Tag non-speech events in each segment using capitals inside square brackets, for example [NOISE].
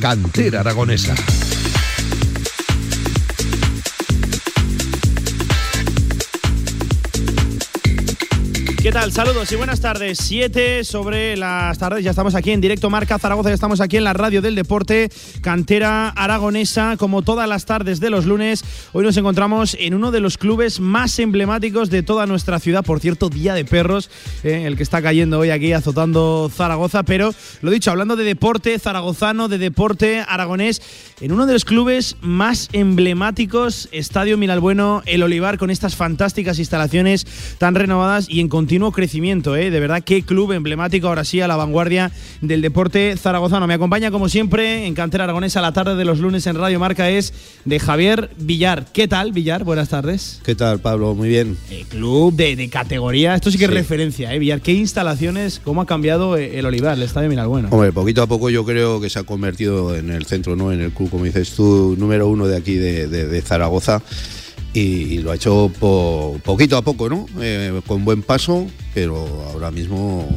Cantera Aragonesa. ¿Qué tal? Saludos y buenas tardes. Siete sobre las tardes. Ya estamos aquí en directo Marca Zaragoza. Ya estamos aquí en la radio del deporte, cantera aragonesa, como todas las tardes de los lunes. Hoy nos encontramos en uno de los clubes más emblemáticos de toda nuestra ciudad. Por cierto, Día de Perros, eh, el que está cayendo hoy aquí azotando Zaragoza. Pero lo dicho, hablando de deporte zaragozano, de deporte aragonés, en uno de los clubes más emblemáticos, Estadio Miralbueno, el Olivar, con estas fantásticas instalaciones tan renovadas y en continuo crecimiento, ¿eh? De verdad, qué club emblemático, ahora sí, a la vanguardia del deporte zaragozano. Me acompaña, como siempre, en Cantera Aragonesa, la tarde de los lunes en Radio Marca es de Javier Villar. ¿Qué tal, Villar? Buenas tardes. ¿Qué tal, Pablo? Muy bien. Eh, club de, de, categoría, esto sí que es referencia, ¿eh? Villar, ¿qué instalaciones, cómo ha cambiado el Olivar, el Estadio Miralbueno? Hombre, poquito a poco yo creo que se ha convertido en el centro, ¿no? En el club, como dices tú, número uno de aquí de, de, de Zaragoza y, lo ha hecho po, poquito a poco, ¿no? Eh, con buen paso, pero ahora mismo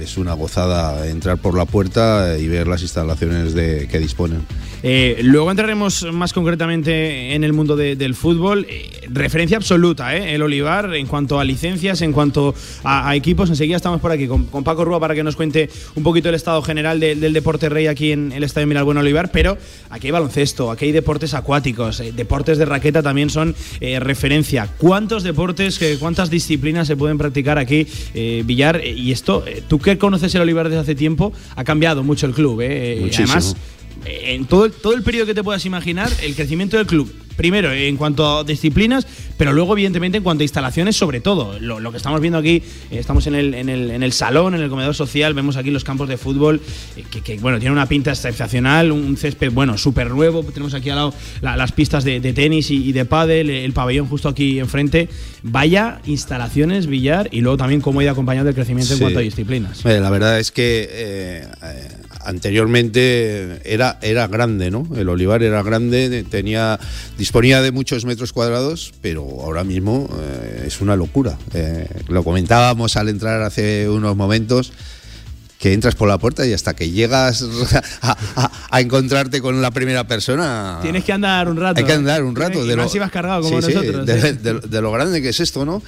es una gozada entrar por la puerta y ver las instalaciones de, que disponen. Eh, luego entraremos más concretamente en el mundo de, del fútbol. Eh, referencia absoluta, ¿eh? el Olivar, en cuanto a licencias, en cuanto a, equipos. Enseguida estamos por aquí con, con, Paco Rúa para que nos cuente un poquito el estado general de, del deporte rey aquí en el Estadio Miralbueno Olivar. Pero aquí hay baloncesto, aquí hay deportes acuáticos, eh, deportes de raqueta también son referencia. ¿Cuántos deportes, cuántas disciplinas se pueden practicar aquí, Villar? Y esto, tú que conoces el Olivar desde hace tiempo, ha cambiado mucho el club. Muchísimo. Además, en todo el, todo el periodo que te puedas imaginar, el crecimiento del club. Primero, en cuanto a disciplinas, pero luego, evidentemente, en cuanto a instalaciones, sobre todo. Lo, lo que estamos viendo aquí, eh, estamos en el, en, el, en el, salón, en el comedor social, vemos aquí los campos de fútbol, eh, que, que, bueno, tiene una pinta excepcional, un césped, bueno, súper nuevo. Tenemos aquí al lado la, las pistas de, de tenis y, y, de pádel, el pabellón justo aquí enfrente. Vaya instalaciones, billar, y luego también cómo ha ido acompañado el crecimiento sí. en cuanto a disciplinas. Eh, la verdad es que eh, anteriormente era, era grande, ¿no? El olivar era grande, tenía disponía de muchos metros cuadrados, pero ahora mismo eh, es una locura. Eh, lo comentábamos al entrar hace unos momentos que entras por la puerta y hasta que llegas [LAUGHS] a, a, a, encontrarte con la primera persona. Tienes que andar un rato. Hay que andar un rato. De lo, si vas cargado como sí, nosotros. Sí, de, de, de, lo grande que es esto, ¿no?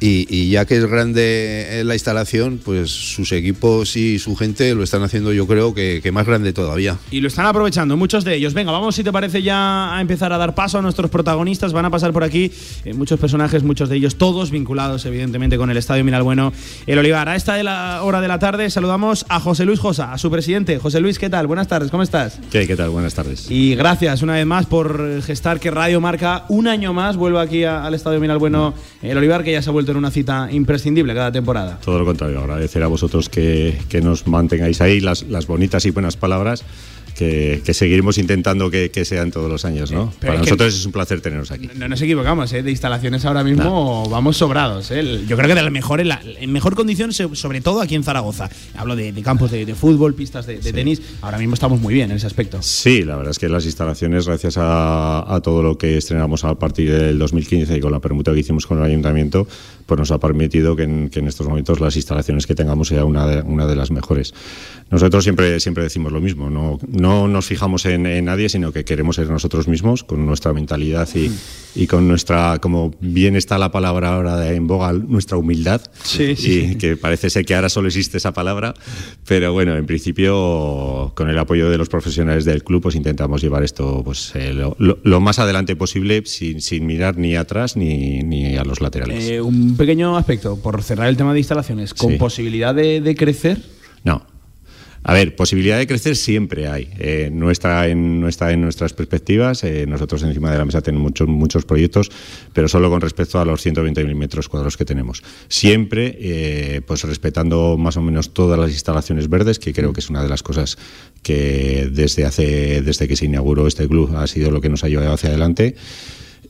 Y, y, ya que es grande la instalación, pues sus equipos y su gente lo están haciendo yo creo que, que, más grande todavía. Y lo están aprovechando muchos de ellos. Venga, vamos si te parece ya a empezar a dar paso a nuestros protagonistas. Van a pasar por aquí eh, muchos personajes, muchos de ellos todos vinculados evidentemente con el Estadio Miralbueno El Olivar. A esta de la hora de la tarde saludamos a José Luis Josa, a su presidente. José Luis, ¿qué tal? Buenas tardes, ¿cómo estás? ¿Qué, qué tal? Buenas tardes. Y gracias una vez más por gestar que Radio Marca un año más vuelva aquí a, al Estadio Miralbueno El Olivar, que ya se ha vuelto en una cita imprescindible cada temporada. Todo lo contrario, agradecer a vosotros que, que nos mantengáis ahí las, las, bonitas y buenas palabras. Que, que seguiremos intentando que, que, sean todos los años, ¿no? Pero Para es nosotros es un placer teneros aquí. No nos equivocamos, ¿eh? De instalaciones ahora mismo vamos sobrados, ¿eh? Yo creo que de la mejor, en, la, en mejor condición, sobre todo aquí en Zaragoza. Hablo de, de campos de, de, fútbol, pistas de, de sí. tenis. Ahora mismo estamos muy bien en ese aspecto. Sí, la verdad es que las instalaciones, gracias a, a todo lo que estrenamos a partir del 2015 y con la permuta que hicimos con el ayuntamiento, pues nos ha permitido que en, que en estos momentos las instalaciones que tengamos sea una de, una de las mejores. Nosotros siempre, siempre decimos lo mismo, no, no nos fijamos en, en, nadie, sino que queremos ser nosotros mismos con nuestra mentalidad y, y, con nuestra, como bien está la palabra ahora en boga, nuestra humildad. Sí, sí. Y que parece ser que ahora solo existe esa palabra, pero bueno, en principio, con el apoyo de los profesionales del club, pues intentamos llevar esto pues, eh, lo, lo, lo, más adelante posible sin, sin mirar ni atrás ni, ni a los laterales. Eh, un pequeño aspecto, por cerrar el tema de instalaciones, ¿con sí. posibilidad de, de crecer? No, a ver, posibilidad de crecer siempre hay. Eh, no, está en, no está en nuestras perspectivas. Eh, nosotros encima de la mesa tenemos muchos, muchos proyectos, pero solo con respecto a los 120.000 metros cuadrados que tenemos. Siempre, eh, pues respetando más o menos todas las instalaciones verdes, que creo que es una de las cosas que desde, hace, desde que se inauguró este club ha sido lo que nos ha llevado hacia adelante.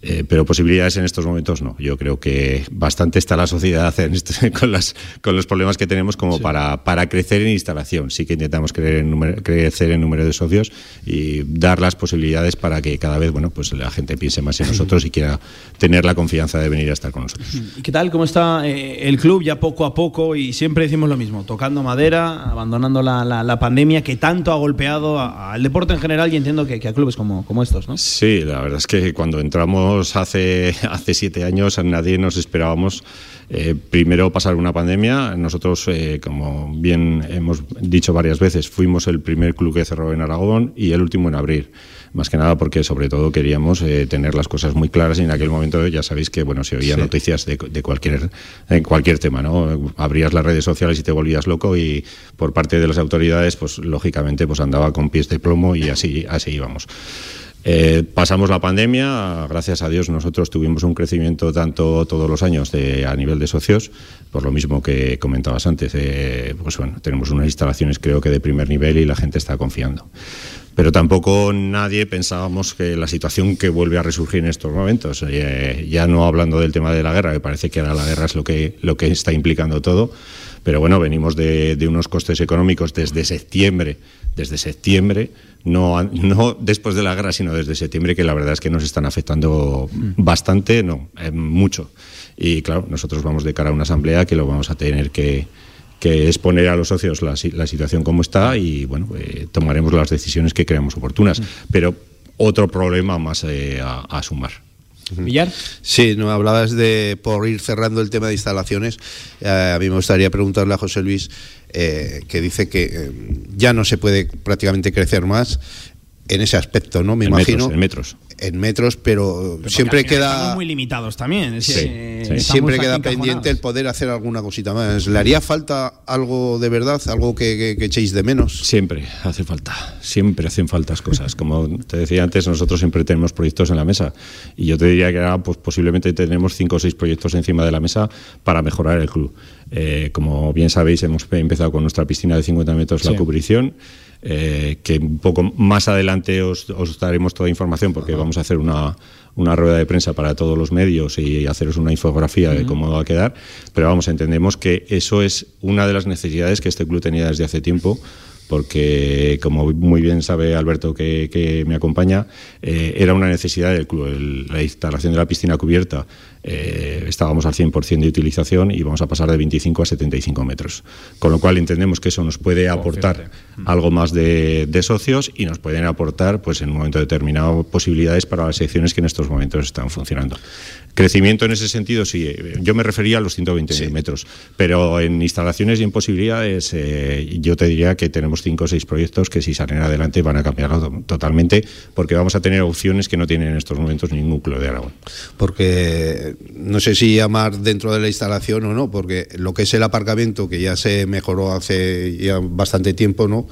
Eh, pero posibilidades en estos momentos no. Yo creo que bastante está la sociedad este, [LAUGHS] con, las, con los problemas que tenemos como para, para crecer en instalación. Sí que intentamos crecer en, número, crecer en número de socios y dar las posibilidades para que cada vez bueno, pues la gente piense más en [LAUGHS] nosotros y quiera tener la confianza de venir a estar con nosotros. ¿Y qué tal? ¿Cómo está eh, el club ya poco a poco? Y siempre decimos lo mismo, tocando madera, abandonando la, la, pandemia que tanto ha golpeado al deporte en general y entiendo que, que, a clubes como, como estos, ¿no? Sí, la verdad es que cuando entramos hace, [LAUGHS] hace siete años a nadie nos esperábamos eh, primero pasar una pandemia. Nosotros, eh, como bien hemos dicho varias veces, fuimos el primer club que cerró en Aragón y el último en abrir. Más que nada porque sobre todo queríamos eh, tener las cosas muy claras y en aquel momento ya sabéis que bueno se oía noticias de, cualquier en cualquier tema no abrías las redes sociales y te volvías loco y por parte de las autoridades pues lógicamente pues andaba con pies de plomo y así así íbamos eh, pasamos la pandemia, gracias a Dios nosotros tuvimos un crecimiento tanto todos los años de, a nivel de socios, por lo mismo que comentabas antes, eh, pues bueno, tenemos unas instalaciones creo que de primer nivel y la gente está confiando. Pero tampoco nadie pensábamos que la situación que vuelve a resurgir en estos momentos, eh, ya no hablando del tema de la guerra, que parece que ahora la guerra es lo que, lo que está implicando todo, pero bueno, venimos de, unos costes económicos desde septiembre, desde septiembre, no, no después de la guerra, sino desde septiembre, que la verdad es que nos están afectando bastante, no, eh, mucho. Y claro, nosotros vamos de cara a una asamblea que lo vamos a tener que, que exponer a los socios la, situación como está y bueno, eh, tomaremos las decisiones que creamos oportunas. Mm. Pero otro problema más eh, a, sumar. ¿Villar? Sí, no hablabas de, por ir cerrando el tema de instalaciones, eh, a mí me gustaría preguntarle a José Luis, que dice que ya no se puede prácticamente crecer más en ese aspecto, ¿no? Me imagino. en metros en metros, pero, siempre queda. Estamos muy limitados también. Siempre queda pendiente el poder hacer alguna cosita más. ¿Le haría falta algo de verdad, algo que, echéis de menos? Siempre hace falta. Siempre hacen faltas cosas. Como te decía antes, nosotros siempre tenemos proyectos en la mesa. Y yo te diría que ahora, pues posiblemente tenemos cinco o seis proyectos encima de la mesa para mejorar el club. Eh, como bien sabéis, hemos empezado con nuestra piscina de 50 metros la cubrición. Eh, que un poco más adelante os, daremos toda información porque vamos a hacer una, una, rueda de prensa para todos los medios y haceros una infografía de cómo va a quedar, pero vamos, entendemos que eso es una de las necesidades que este club tenía desde hace tiempo porque como muy bien sabe Alberto que, me acompaña, eh, era una necesidad del club, la instalación de la piscina cubierta eh, estábamos al 100% de utilización y vamos a pasar de 25 a 75 metros. Con lo cual entendemos que eso nos puede aportar algo más de, socios y nos pueden aportar, pues en un momento determinado, posibilidades para las secciones que en estos momentos están funcionando. Crecimiento en ese sentido, sí. Yo me refería a los 120 metros, pero en instalaciones y en posibilidades, eh, yo te diría que tenemos 5 o 6 proyectos que si salen adelante van a cambiar totalmente, porque vamos a tener opciones que no tienen en estos momentos ningún club de Aragón. Porque no sé si llamar dentro de la instalación o no, porque lo que es el aparcamiento, que ya se mejoró hace ya bastante tiempo, ¿no?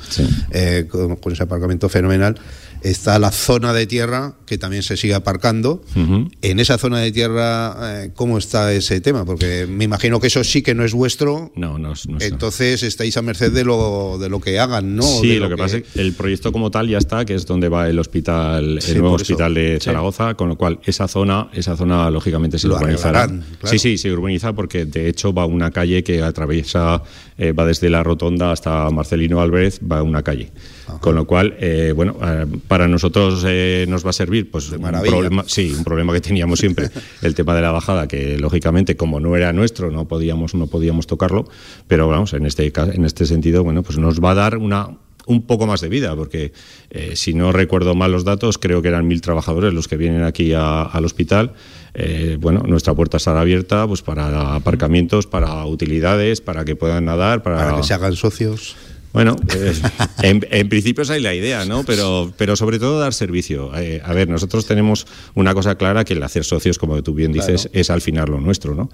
Eh, con, ese aparcamiento fenomenal, está la zona de tierra que también se sigue aparcando. En esa zona de tierra, eh, ¿cómo está ese tema? Porque me imagino que eso sí que no es vuestro. No, no, no Entonces estáis a merced de lo, de lo que hagan, ¿no? Sí, lo, que, pasa es que el proyecto como tal ya está, que es donde va el hospital, el nuevo hospital de Zaragoza, con lo cual esa zona, esa zona lógicamente se urbanizará. Sí, sí, se urbaniza porque de hecho va una calle que atraviesa, eh, va desde la rotonda hasta Marcelino Álvarez, va una calle. Con lo cual, eh, bueno, eh, para nosotros eh, nos va a servir, pues un problema, sí, un problema que teníamos siempre, [LAUGHS] el tema de la bajada, que lógicamente como no era nuestro, no podíamos, no podíamos tocarlo, pero vamos, en este en este sentido, bueno, pues nos va a dar una un poco más de vida, porque si no recuerdo mal los datos, creo que eran mil trabajadores los que vienen aquí al hospital. bueno, nuestra puerta estará abierta pues para aparcamientos, para utilidades, para que puedan nadar, para, para que se hagan socios. Bueno, [LAUGHS] eh, en, principio esa es la idea, ¿no? Pero, pero sobre todo dar servicio. Eh, a ver, nosotros tenemos una cosa clara que el hacer socios, como tú bien dices, es al final lo nuestro, ¿no?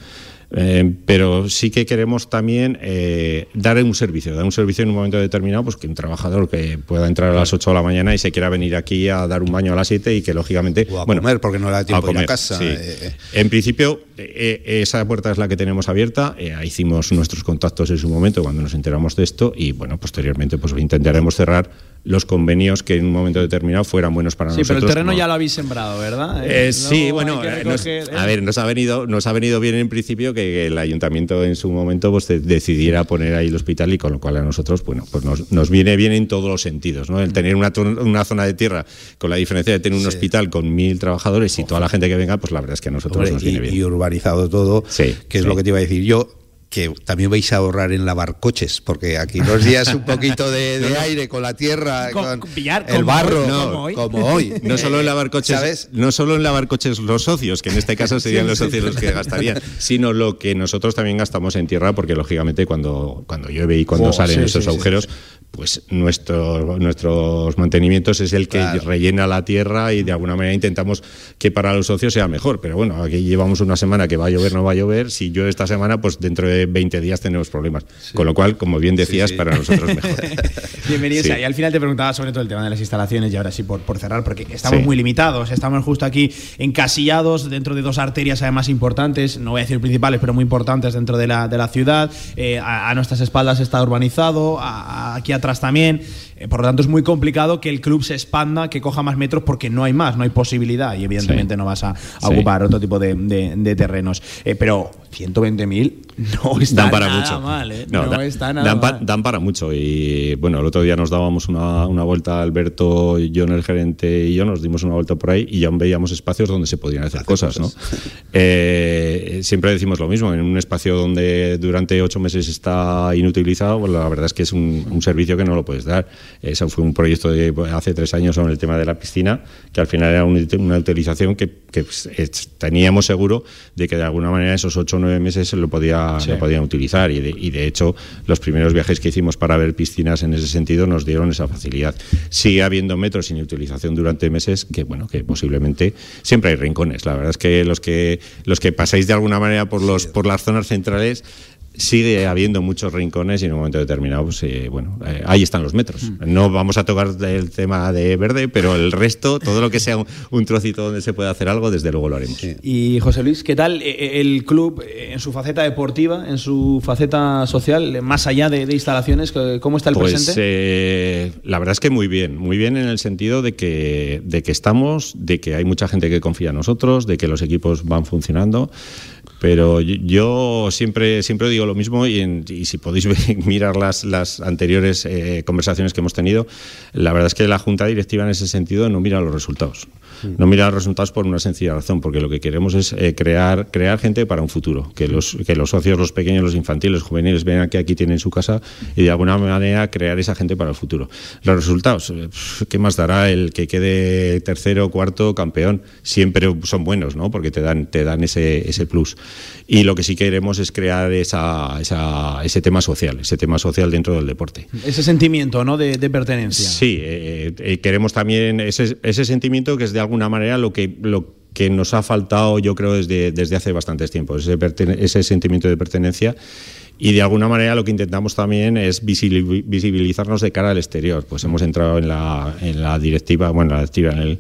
Eh, pero sí que queremos también eh, dar un servicio, dar un servicio en un momento determinado, pues que un trabajador que pueda entrar a las 8 de la mañana y se quiera venir aquí a dar un baño a las 7 y que lógicamente... O a bueno, comer porque no le da tiempo a, ir a casa. Eh, en principio, esa puerta es la que tenemos abierta. hicimos nuestros contactos en su momento cuando nos enteramos de esto y bueno, posteriormente pues intentaremos cerrar los convenios que en un momento determinado fueran buenos para nosotros. Sí, pero el terreno ya lo habéis sembrado, ¿verdad? Eh, sí, bueno, a ver, nos ha venido nos ha venido bien en principio que el ayuntamiento en su momento pues decidiera poner ahí el hospital y con lo cual a nosotros, bueno, pues nos, nos viene bien en todos los sentidos, ¿no? El tener una, una zona de tierra con la diferencia de tener un hospital con mil trabajadores y toda la gente que venga, pues la verdad es que a nosotros nos viene y, bien. Y urbanizado todo, sí, que es lo que te iba a decir yo que también vais a ahorrar en lavar coches, porque aquí los días un poquito de, [LAUGHS] de aire con la tierra, con, con el barro, hoy, como, hoy. como [LAUGHS] hoy. No solo en lavar coches, ¿sabes? no solo en lavar coches los socios, que en este caso [LAUGHS] serían sí, los socios sí, los que gastarían, sino lo que nosotros también gastamos en tierra, porque lógicamente cuando, cuando llueve y cuando oh, salen esos agujeros, pues nuestro, nuestros mantenimientos es el que claro. rellena la tierra y de alguna manera intentamos que para los socios sea mejor. Pero bueno, aquí llevamos una semana que va a llover, no va a llover. Si llueve esta semana, pues dentro de 20 días tenemos problemas. Sí. Con lo cual, como bien decías, sí, sí. para nosotros mejor. [LAUGHS] Bienvenidos. Y al final te preguntaba sobre todo el tema de las instalaciones y ahora sí por, por cerrar, porque estamos muy limitados. Estamos justo aquí encasillados dentro de dos arterias además importantes, no voy a decir principales, pero muy importantes dentro de la, de la ciudad. Eh, a, a, nuestras espaldas está urbanizado, a, a, aquí atrás también. Eh, por lo tanto, es muy complicado que el club se expanda, que coja más metros, porque no hay más, no hay posibilidad y evidentemente no vas a, ocupar otro tipo de, de, de terrenos. Eh, pero 120.000 no está dan para nada mucho. mal, ¿eh? No, no da, está nada dan, pa, mal. dan, para mucho. Y bueno, el otro día nos dábamos una, una, vuelta, Alberto, John, el gerente y yo, nos dimos una vuelta por ahí y ya veíamos espacios donde se podían hacer, hacer cosas, cosas, ¿no? eh, siempre decimos lo mismo, en un espacio donde durante ocho meses está inutilizado, pues la verdad es que es un, un servicio que no lo puedes dar. Eso fue un proyecto de hace tres años sobre el tema de la piscina, que al final era un, una utilización que, que pues, teníamos seguro de que de alguna manera esos ocho o nueve meses lo, podía, sí. lo podían utilizar. Y de, y de, hecho, los primeros viajes que hicimos para ver piscinas en ese sentido nos dieron esa facilidad. Sigue habiendo metros sin utilización durante meses que, bueno, que posiblemente siempre hay rincones. La verdad es que los que, los que pasáis de alguna manera por, los, por las zonas centrales sigue habiendo muchos rincones y en un momento determinado, pues, eh, bueno, eh, ahí están los metros. Mm. No vamos a tocar el tema de verde, pero el resto, todo lo que sea un, un trocito donde se pueda hacer algo, desde luego lo haremos. Sí. Y José Luis, ¿qué tal eh, el club en su faceta deportiva, en su faceta social, más allá de, de instalaciones? ¿Cómo está el pues, presente? Eh, la verdad es que muy bien, muy bien en el sentido de que, de que estamos, de que hay mucha gente que confía en nosotros, de que los equipos van funcionando. Pero yo siempre, siempre digo lo mismo y, en, y si podéis [LAUGHS] mirar las, las anteriores eh, conversaciones que hemos tenido, la verdad es que la Junta Directiva en ese sentido no mira los resultados. No mira los resultados por una sencilla razón, porque lo que queremos es eh, crear, crear gente para un futuro, que los, que los socios, los pequeños, los infantiles, los juveniles vean que aquí tienen su casa y de alguna manera crear esa gente para el futuro. Los resultados, eh, ¿qué más dará el que quede tercero, cuarto, campeón? Siempre son buenos, ¿no? Porque te dan, te dan ese, ese plus. Y lo que sí queremos es crear esa, esa, ese tema social, ese tema social dentro del deporte. Ese sentimiento, ¿no? De, de pertenencia. Sí, eh, eh, queremos también ese, ese sentimiento que es de alguna manera lo que, lo que nos ha faltado, yo creo, desde, desde hace bastantes tiempos, ese, ese sentimiento de pertenencia. Y de alguna manera lo que intentamos también es visibilizarnos de cara al exterior. Pues hemos entrado en la, en la directiva, bueno, la directiva, en el,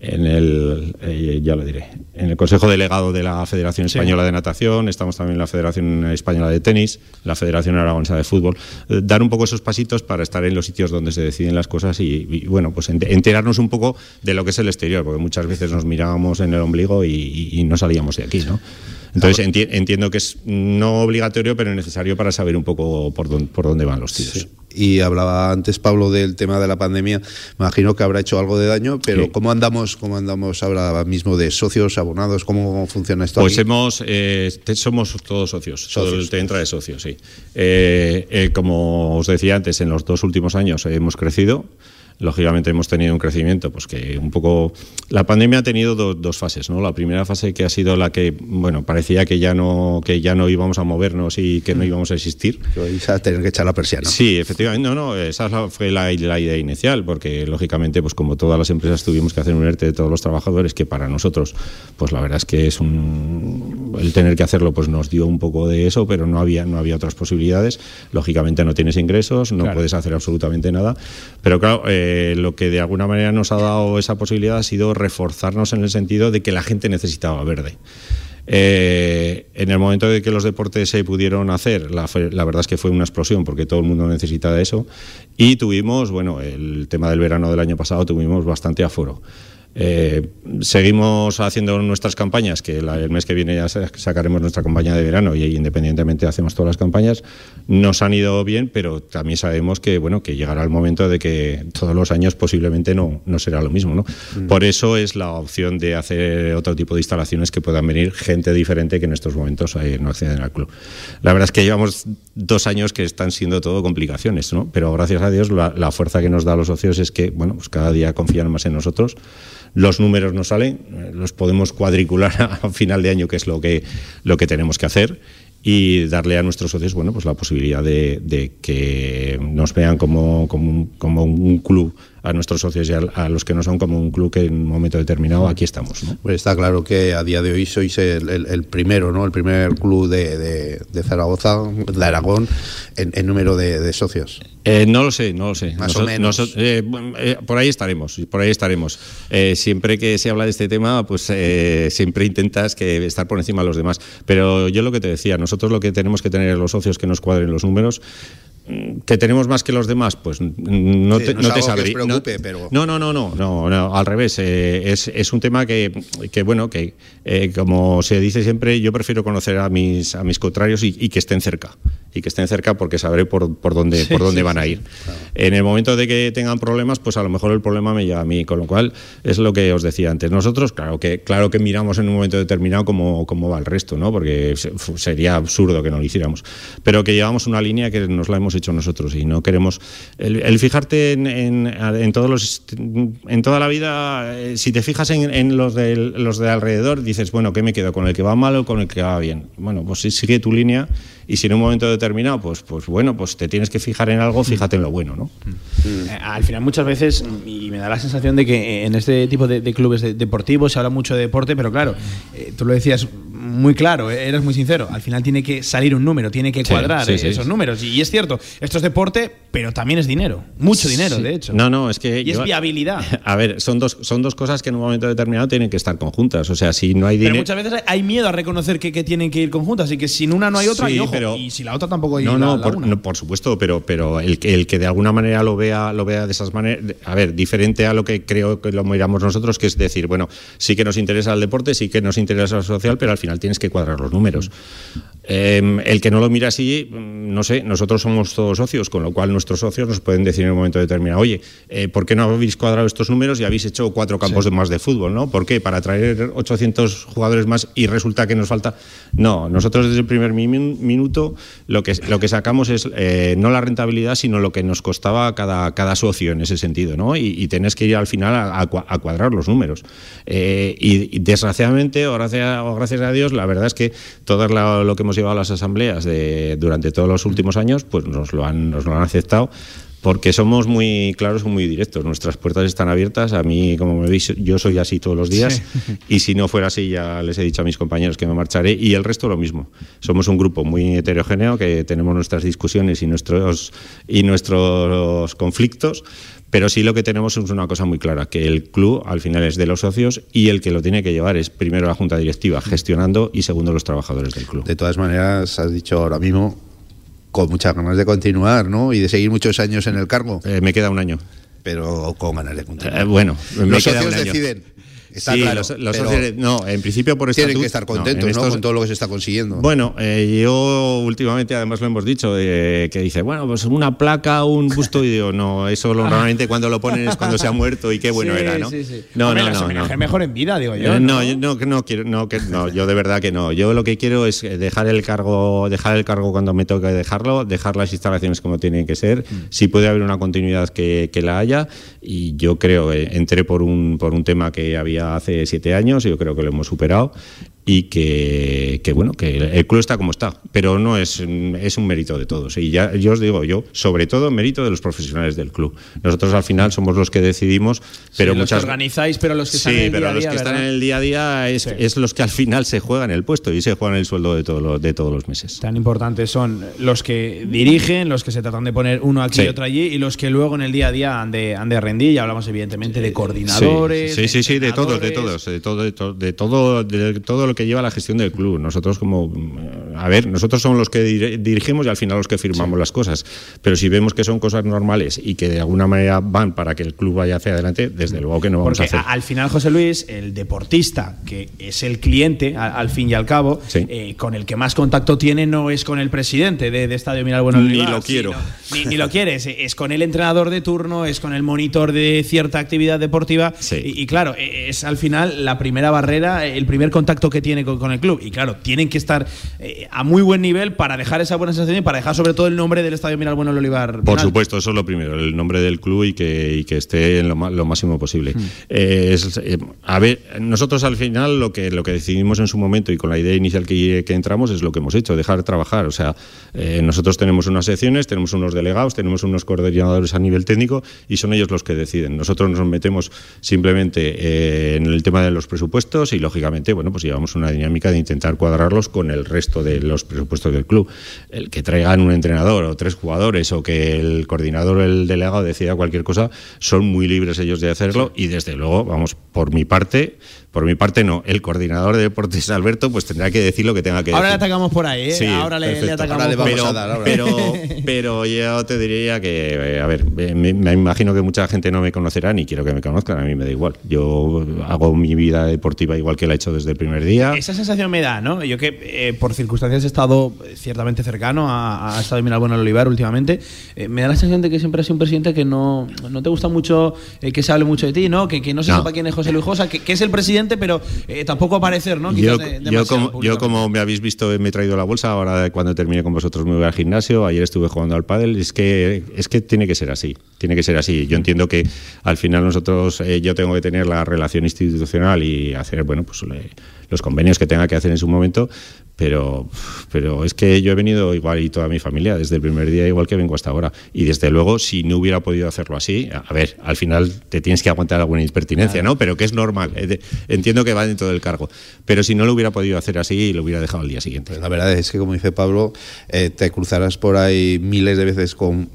en el eh, ya lo diré en el Consejo Delegado de la Federación Española sí. de Natación estamos también en la Federación Española de Tenis la Federación Aragonesa de Fútbol eh, dar un poco esos pasitos para estar en los sitios donde se deciden las cosas y, y bueno pues enterarnos un poco de lo que es el exterior porque muchas veces nos mirábamos en el ombligo y, y, y no salíamos de aquí ¿no? Entonces enti entiendo que es no obligatorio, pero necesario para saber un poco por dónde, por dónde van los tiros. Sí. Y hablaba antes Pablo del tema de la pandemia. Me imagino que habrá hecho algo de daño, pero sí. ¿cómo andamos cómo andamos ahora mismo de socios, abonados? ¿Cómo funciona esto? Pues aquí? hemos eh, somos todos socios. socios todo entra de socios, sí. Eh, eh, como os decía antes, en los dos últimos años hemos crecido lógicamente hemos tenido un crecimiento, pues que un poco... La pandemia ha tenido do, dos fases, ¿no? La primera fase que ha sido la que, bueno, parecía que ya no, que ya no íbamos a movernos y que no Mm. íbamos a existir. Vais a tener que echar la persiana. Sí, efectivamente, no, no, esa fue la, la, idea inicial, porque lógicamente, pues como todas las empresas tuvimos que hacer un ERTE de todos los trabajadores, que para nosotros, pues la verdad es que es un... El tener que hacerlo, pues nos dio un poco de eso, pero no había, no había otras posibilidades. Lógicamente no tienes ingresos, no claro. puedes hacer absolutamente nada, pero claro... Eh, eh, lo que de alguna manera nos ha dado esa posibilidad ha sido reforzarnos en el sentido de que la gente necesitaba verde. Eh, en el momento de que los deportes se pudieron hacer, la, la, verdad es que fue una explosión porque todo el mundo necesitaba eso y tuvimos, bueno, el tema del verano del año pasado tuvimos bastante aforo. Eh, seguimos haciendo nuestras campañas, que el mes que viene ya sacaremos nuestra campaña de verano y independientemente hacemos todas las campañas. Nos han ido bien, pero también sabemos que bueno que llegará el momento de que todos los años posiblemente no, no será lo mismo. ¿no? Mm. Por eso es la opción de hacer otro tipo de instalaciones que puedan venir gente diferente que en estos momentos no acceden al club. La verdad es que llevamos dos años que están siendo todo complicaciones, ¿no? pero gracias a Dios la, la fuerza que nos da a los socios es que bueno, pues cada día confían más en nosotros los números no salen, los podemos cuadricular [LAUGHS] a final de año, que es lo que, lo que tenemos que hacer y darle a nuestros socios bueno pues la posibilidad de, que nos vean como, como un club a nuestros socios y a, los que no son como un club que en un momento determinado aquí estamos. Pues está claro que a día de hoy sois el, primero, ¿no? El primer club de, Zaragoza, de Aragón, en, número de, socios. Eh, no lo sé, no lo sé. Más o menos. Eh, eh, por ahí estaremos, por ahí estaremos. siempre que se habla de este tema, pues siempre intentas que estar por encima de los demás. Pero yo lo que te decía, nosotros lo que tenemos que tener los socios que nos cuadren los números que tenemos más que los demás, pues no te, no, te sabría. No, pero... no, no, no, no, no, al revés. Eh, es, es, un tema que, que bueno, que eh, como se dice siempre, yo prefiero conocer a mis, a mis contrarios y, que estén cerca. Y que estén cerca porque sabré por, por dónde, por dónde van a ir. En el momento de que tengan problemas, pues a lo mejor el problema me lleva a mí. Con lo cual, es lo que os decía antes. Nosotros, claro que, claro que miramos en un momento determinado cómo, cómo va el resto, ¿no? Porque sería absurdo que no lo hiciéramos. Pero que llevamos una línea que nos la hemos hecho nosotros y no queremos el, fijarte en, en, todos los en toda la vida eh, si te fijas en, los de los de alrededor dices bueno qué me quedo con el que va mal o con el que va bien bueno pues sigue tu línea y si en un momento determinado, pues, pues bueno, pues te tienes que fijar en algo, fíjate en lo bueno, ¿no? Mm. Eh, al final muchas veces, y me da la sensación de que en este tipo de, clubes deportivos se habla mucho de deporte, pero claro, eh, tú lo decías muy claro, eh, eres muy sincero, al final tiene que salir un número, tiene que cuadrar esos números. Y, es cierto, esto es deporte, pero también es dinero, mucho dinero, de hecho. No, no, es que... Y es viabilidad. [LAUGHS] A ver, son dos, son dos cosas que en un momento determinado tienen que estar conjuntas. O sea, si no hay dinero... Pero muchas veces hay miedo a reconocer que, tienen que ir conjuntas y que sin una no hay otra, y, pero, y si la otra tampoco hay No, no, por, por, supuesto, pero, pero el, el que de alguna manera lo vea, lo vea de esas maneras, a ver, diferente a lo que creo que lo miramos nosotros, que es decir, bueno, sí que nos interesa el deporte, sí que nos interesa lo social, pero al final tienes que cuadrar los números. Em, el que no lo mira así, mm, no sé, nosotros somos todos socios, con lo cual nuestros socios nos pueden decir en un momento determinado, oye, eh, ¿por qué no habéis cuadrado estos números y habéis hecho cuatro campos de más de fútbol? ¿no? ¿Por qué? ¿Para traer 800 jugadores más y resulta que nos falta? No, nosotros desde el primer minuto lo que, lo que sacamos es eh, no la rentabilidad, sino lo que nos costaba cada, cada socio en ese sentido, ¿no? Y, y tenés que ir al final a, cuadrar los números. Eh, y, desgraciadamente, o gracias, o gracias a Dios, la verdad es que todo lo que hemos llevado a las asambleas de, durante todos los últimos años, pues nos lo han, nos lo han aceptado porque somos muy claros y muy directos. Nuestras puertas están abiertas. A mí, como me veis, yo soy así todos los días. Y si no fuera así, ya les he dicho a mis compañeros que me marcharé. Y el resto lo mismo. Somos un grupo muy heterogéneo que tenemos nuestras discusiones y nuestros, y nuestros conflictos. Pero sí lo que tenemos es una cosa muy clara, que el club al final es de los socios y el que lo tiene que llevar es primero la junta directiva gestionando y segundo los trabajadores del club. De todas maneras, has dicho ahora mismo con muchas ganas de continuar, ¿no? Y de seguir muchos años en el cargo. Eh, me queda un año. Pero con ganas de continuar. Eh, bueno, me los socios deciden sí, los, no, en principio por Tienen que estar contentos ¿no? con todo lo que se está consiguiendo. Bueno, eh, yo últimamente, además lo hemos dicho, que dice, bueno, pues una placa, un busto, y digo, no, eso [LAUGHS] normalmente cuando lo ponen es cuando se ha muerto y qué bueno era, ¿no? Sí, sí. No, no, no, no. mejor en vida, digo yo. Eh, no, yo no, no quiero, no, que, no, yo de verdad que no. Yo lo que quiero es dejar el cargo, dejar el cargo cuando me toque dejarlo, dejar las instalaciones como tienen que ser. Mm. Si puede haber una continuidad que, que la haya, y yo creo, eh, entré por un, por un tema que había hace siete años, yo creo que lo hemos superado y que, bueno, que el club está como está, pero no es, es un mérito de todos. Y ya yo os digo, yo, sobre todo, mérito de los profesionales del club. Nosotros al final somos los que decidimos, pero sí, muchas... Los que organizáis, pero los que están en el pero día los día, que están en el día a día es, es, los que al final se juegan el puesto y se juegan el sueldo de, todo de todos los meses. Tan importantes son los que dirigen, los que se tratan de poner uno aquí y otro allí, y los que luego en el día a día han de, han de rendir. Y hablamos evidentemente de coordinadores. Sí, sí, sí, de todos, de todos, de todo, de todo, de todo, de todo lo que lleva la gestión del club. Nosotros como, a ver, nosotros somos los que dirigimos y al final los que firmamos las cosas. Pero si vemos que son cosas normales y que de alguna manera van para que el club vaya hacia adelante, desde luego que no vamos a hacer. Al final, José Luis, el deportista, que es el cliente, al, fin y al cabo, eh, con el que más contacto tiene no es con el presidente de, Estadio Miral Bueno Ni lo quiero. ni, lo quieres, [LAUGHS] es con el entrenador de turno, es con el monitor de cierta actividad deportiva. Y, claro, e, es al final la primera barrera, el primer contacto que tiene con, el club. Y claro, tienen que estar eh, a muy buen nivel para dejar esa buena sensación y para dejar sobre todo el nombre del Estadio Miral Bueno Olivar. Por supuesto, eso es lo primero, el nombre del club y que, que esté en lo, máximo posible. Hmm. Eh, a ver, nosotros al final lo que, lo que decidimos en su momento y con la idea inicial que, que entramos es lo que hemos hecho, dejar trabajar. O sea, eh, nosotros tenemos unas secciones, tenemos unos delegados, tenemos unos coordinadores a nivel técnico y son ellos los que deciden. Nosotros nos metemos simplemente eh, en el tema de los presupuestos y lógicamente, bueno, pues llevamos una dinámica de intentar cuadrarlos con el resto de los presupuestos del club. El que traigan un entrenador o tres jugadores o que el coordinador o el delegado decida cualquier cosa, son muy libres ellos de hacerlo y desde luego, vamos, por mi parte, por mi parte, no. El coordinador de deportes, Alberto, pues tendrá que decir lo que tenga que decir. Ahora le atacamos por ahí, ¿eh? ahora le, atacamos pero, Pero, yo te diría que, eh, a ver, me, imagino que mucha gente no me conocerá ni quiero que me conozcan, a mí me da igual. Yo hago mi vida deportiva igual que la he hecho desde el primer día. Esa sensación me da, ¿no? Yo que eh, por circunstancias he estado ciertamente cercano a, a estado de Bueno Olivar últimamente, eh, me da la sensación de que siempre has sido un presidente que no, no te gusta mucho que se hable mucho de ti, ¿no? Que, que no se sepa quién es José Luis Josa, que, que es el presidente pero eh, tampoco aparecer, ¿no? yo, como, yo, como, me habéis visto, me he traído la bolsa, ahora cuando termine con vosotros me voy al gimnasio, ayer estuve jugando al pádel, es que, es que tiene que ser así, tiene que ser así. Yo entiendo que al final nosotros, eh, yo tengo que tener la relación institucional y hacer, bueno, pues los convenios que tenga que hacer en su momento, pero, pero es que yo he venido igual y toda mi familia desde el primer día igual que vengo hasta ahora. Y desde luego, si no hubiera podido hacerlo así, a ver, al final te tienes que aguantar alguna impertinencia, ¿no? Pero que es normal. Eh, entiendo que va dentro del cargo. Pero si no lo hubiera podido hacer así, lo hubiera dejado al día siguiente. Pues la verdad es que, como dice Pablo, eh, te cruzarás por ahí miles de veces con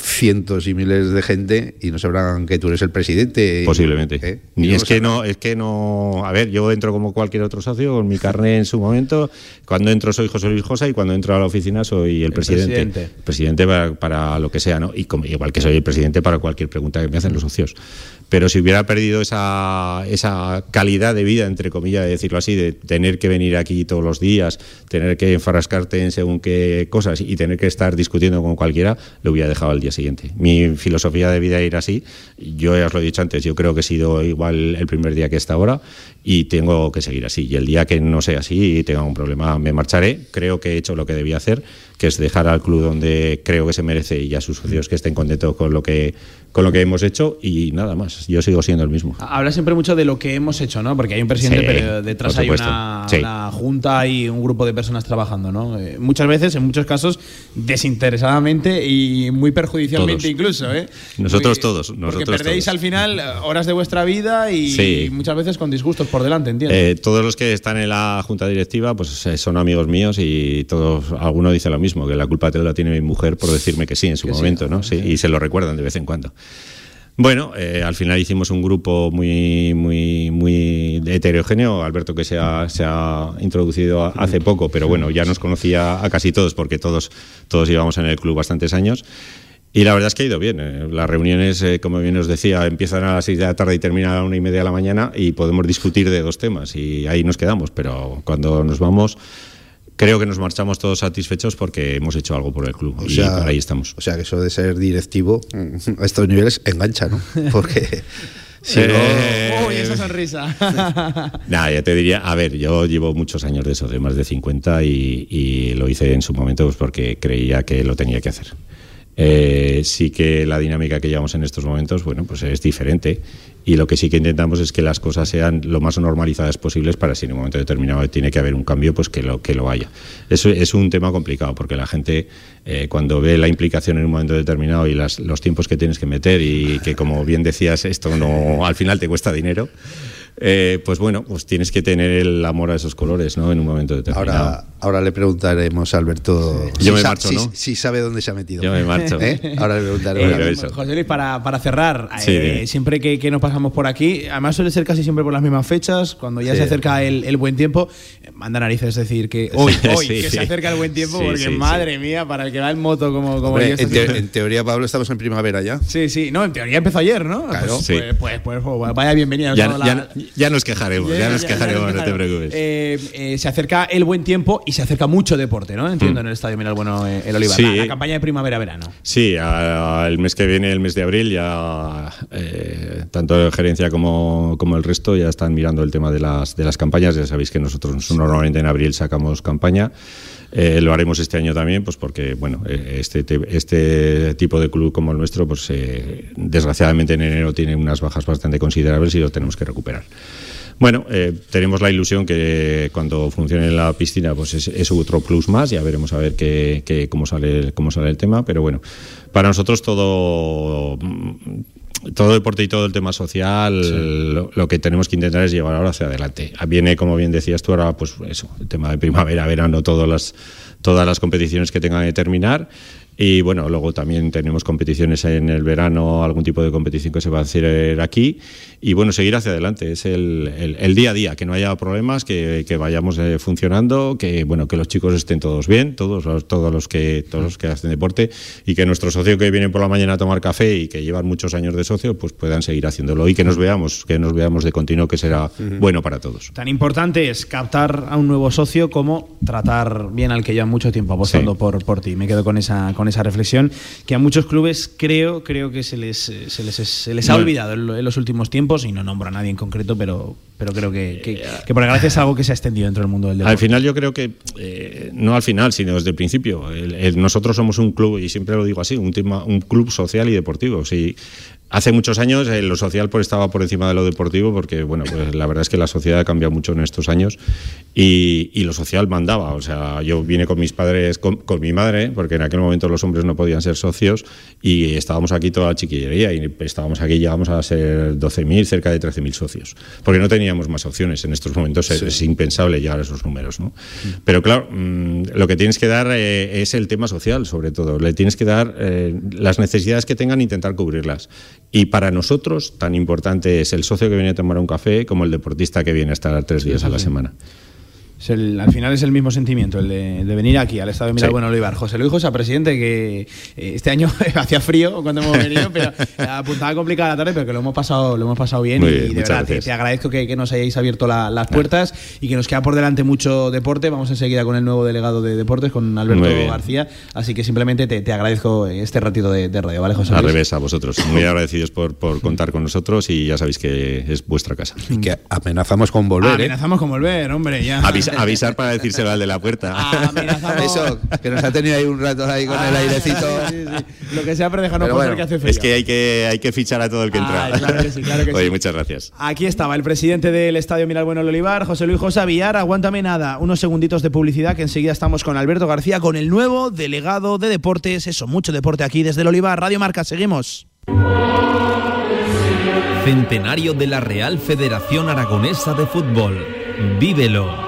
cientos y miles de gente y no sabrán que tú eres el presidente. Posiblemente. ¿Eh? Y, es que no, es que no. A ver, yo entro como cualquier otro socio con mi carnet en su momento. Cuando entro soy José Luis Josa y cuando entro a la oficina soy el, presidente. Presidente, para, lo que sea, ¿no? Y como, igual que soy el presidente para cualquier pregunta que me hacen los socios. Pero si hubiera perdido esa, calidad de vida, entre comillas, de decirlo así, de tener que venir aquí todos los días, tener que enfrascarte en según qué cosas y tener que estar discutiendo con cualquiera, lo hubiera dejado al día siguiente. Mi filosofía de vida era así. Yo ya os lo he dicho antes, yo creo que he sido igual el primer día que esta ahora y tengo que seguir así. Y el día que no sea así y tenga un problema, me marcharé. Creo que he hecho lo que debía hacer, que es dejar al club donde creo que se merece y a sus socios que estén contentos con lo que con lo que hemos hecho y nada más. Yo sigo siendo el mismo. Habla siempre mucho de lo que hemos hecho, ¿no? Porque hay un presidente, pero detrás hay una, junta y un grupo de personas trabajando, ¿no? Eh, muchas veces, en muchos casos, desinteresadamente y muy perjudicialmente incluso, ¿eh? Nosotros todos. Nosotros porque perdéis al final horas de vuestra vida y, muchas veces con disgustos por delante, entiendo. Eh, todos los que están en la junta directiva pues eh, son amigos míos y todos, alguno dice lo mismo, que la culpa te la tiene mi mujer por decirme que sí en su momento, ¿no? Sí, y se lo recuerdan de vez en cuando. Bueno, eh, al final hicimos un grupo muy, muy, muy heterogéneo. Alberto que se ha, se ha introducido hace poco, pero bueno, ya nos conocía a casi todos porque todos, todos íbamos en el club bastantes años. Y la verdad es que ha ido bien. Eh. Las reuniones, eh, como bien os decía, empiezan a las seis de la tarde y terminan a la una y media de la mañana y podemos discutir de dos temas y ahí nos quedamos. Pero cuando nos vamos, creo que nos marchamos todos satisfechos porque hemos hecho algo por el club o y sea, ahí estamos. O sea, que eso de ser directivo a estos niveles engancha, ¿no? [LAUGHS] Porque... Si eh, Uy, esa sonrisa. [LAUGHS] Nada, ya te diría, a ver, yo llevo muchos años de eso, de más de 50, y, y lo hice en su momento pues porque creía que lo tenía que hacer. Eh, sí que la dinámica que llevamos en estos momentos, bueno, pues es diferente y lo que sí que intentamos es que las cosas sean lo más normalizadas posibles para si en un momento determinado tiene que haber un cambio, pues que lo que lo haya. Eso es un tema complicado porque la gente eh, cuando ve la implicación en un momento determinado y las, los tiempos que tienes que meter y que como bien decías esto no al final te cuesta dinero eh, pues bueno, pues tienes que tener el amor a esos colores, ¿no? En un momento determinado. Ahora, ahora le preguntaremos a Alberto Yo me marcho, si, ¿no? si sabe dónde se ha metido. Yo me marcho. ¿Eh? Ahora le preguntaremos. Eso. José Luis, para, para cerrar, Sí, eh, siempre que, que nos pasamos por aquí, además suele ser casi siempre por las mismas fechas, cuando ya Sí. se acerca el, el buen tiempo, eh, manda narices decir que hoy, [LAUGHS] hoy Sí, que sí. se acerca el buen tiempo, Sí, porque sí, madre mía, para el que va en moto como, como Hombre, en, sí- te- en teoría, Pablo, estamos en primavera ya. Sí, sí, no, en teoría empezó ayer, ¿no? Claro. Pues, Sí. pues, pues, pues, vaya bienvenida. Ya, toda ya- la- ya nos quejaremos, ya, nos quejaremos, ya no te preocupes. Eh, eh, se acerca el buen tiempo y se acerca mucho deporte, ¿no? Entiendo, en el Estadio Miral Bueno, eh, el Olivar. Sí. La, la campaña de primavera-verano. Sí, a- el mes que viene, el mes de abril, ya eh, tanto gerencia como, como el resto ya están mirando el tema de las, de las campañas. Ya sabéis que nosotros normalmente en abril sacamos campaña. Eh, lo haremos este año también, pues porque bueno, eh, este, te- este tipo de club como el nuestro, pues eh, desgraciadamente en enero tiene unas bajas bastante considerables y lo tenemos que recuperar. Bueno, tenemos la ilusión que cuando funcione la piscina, pues es, otro plus más. Ya veremos a ver qué, qué- cómo sale cómo sale el tema. Pero bueno, para nosotros todo mm, todo deporte y todo el tema social, lo, lo que tenemos que intentar es llevar ahora hacia adelante. Viene, como bien decías tú, ahora pues eso, el tema de primavera, verano, todas las todas las competiciones que tengan que terminar. Y bueno, luego también tenemos competiciones en el verano, algún tipo de competición que se va a hacer aquí. Y bueno, seguir hacia adelante. Es el, el- el día a día, que no haya problemas, que, que vayamos eh, funcionando, que bueno, que los chicos estén todos bien, todos los, todos los que todos los que hacen deporte, y que nuestros socios que vienen por la mañana a tomar café y que llevan muchos años de socio, pues puedan seguir haciéndolo y que nos veamos, que nos veamos de continuo, que será bueno para todos. Tan importante es captar a un nuevo socio como tratar bien al que lleva mucho tiempo apostando Sí. por, por ti. Me quedo con esa, con esa reflexión que a muchos clubes creo, creo que se les, eh, se les, se les ha olvidado en los últimos tiempos y no nombro a nadie en concreto, pero, pero creo que, que, que por desgracia es algo que se ha extendido dentro del mundo del deporte. Al final yo creo que, eh, no al final, sino desde el principio, el- el- nosotros somos un club, y siempre lo digo así, un, tema, un club social y deportivo. Si hace muchos años eh, lo social pues, estaba por encima de lo deportivo porque, bueno, pues la verdad es que la sociedad ha cambiado mucho en estos años y, y lo social mandaba. O sea, yo vine con mis padres, con, con mi madre, porque en aquel momento los hombres no podían ser socios y estábamos aquí toda la chiquillería y estábamos aquí, llegamos a ser 12.000, cerca de 13.000 socios, porque no teníamos más opciones. En estos momentos es, es impensable llegar a esos números, ¿no? Pero claro, mm, lo que tienes que dar eh, es el tema social, sobre todo. Le tienes que dar eh, las necesidades que tengan e intentar cubrirlas. Y para nosotros, tan importante es el socio que viene a tomar un café como el deportista que viene a estar tres días a la semana. Es el- al final es el mismo sentimiento, el de, de venir aquí al Estadio Miral Sí. Bueno Olivar. José Luis Josa, presidente, que eh, este año [LAUGHS] hacía frío cuando hemos venido, [LAUGHS] pero eh, apuntaba complicada la tarde, pero que lo hemos pasado, lo hemos pasado bien Muy y bien, de muchas verdad te, gracias. te agradezco que, que nos hayáis abierto la- las puertas y que nos queda por delante mucho deporte. Vamos enseguida con el nuevo delegado de deportes, con Alberto. García. Así que simplemente te, te agradezco este ratito de, de radio, ¿vale, José Al Luis? revés, a vosotros. Muy agradecidos por, por contar con nosotros y ya sabéis que es vuestra casa. Y que amenazamos con volver, Ah, ¿eh? amenazamos con volver, hombre, ya. Avisa- avisar para decírselo al de la puerta. Ah. [LAUGHS] Eso, que nos ha tenido ahí un rato ahí con el Ah, airecito. sí, sí. Lo que sea, Pero pasar bueno, que hace frío. Es que hay que hay que fichar a todo el que entra. Ah, claro que sí, claro que [LAUGHS] Oye, sí. muchas gracias. Aquí estaba el presidente del Estadio Miral Bueno el Olivar, José Luis Josa Villar. Aguántame nada, unos segunditos de publicidad que enseguida estamos con Alberto García, con el nuevo delegado de deportes. Eso, mucho deporte aquí desde el Olivar. Radio Marca, seguimos. Centenario de la Real Federación Aragonesa de Fútbol. Vívelo.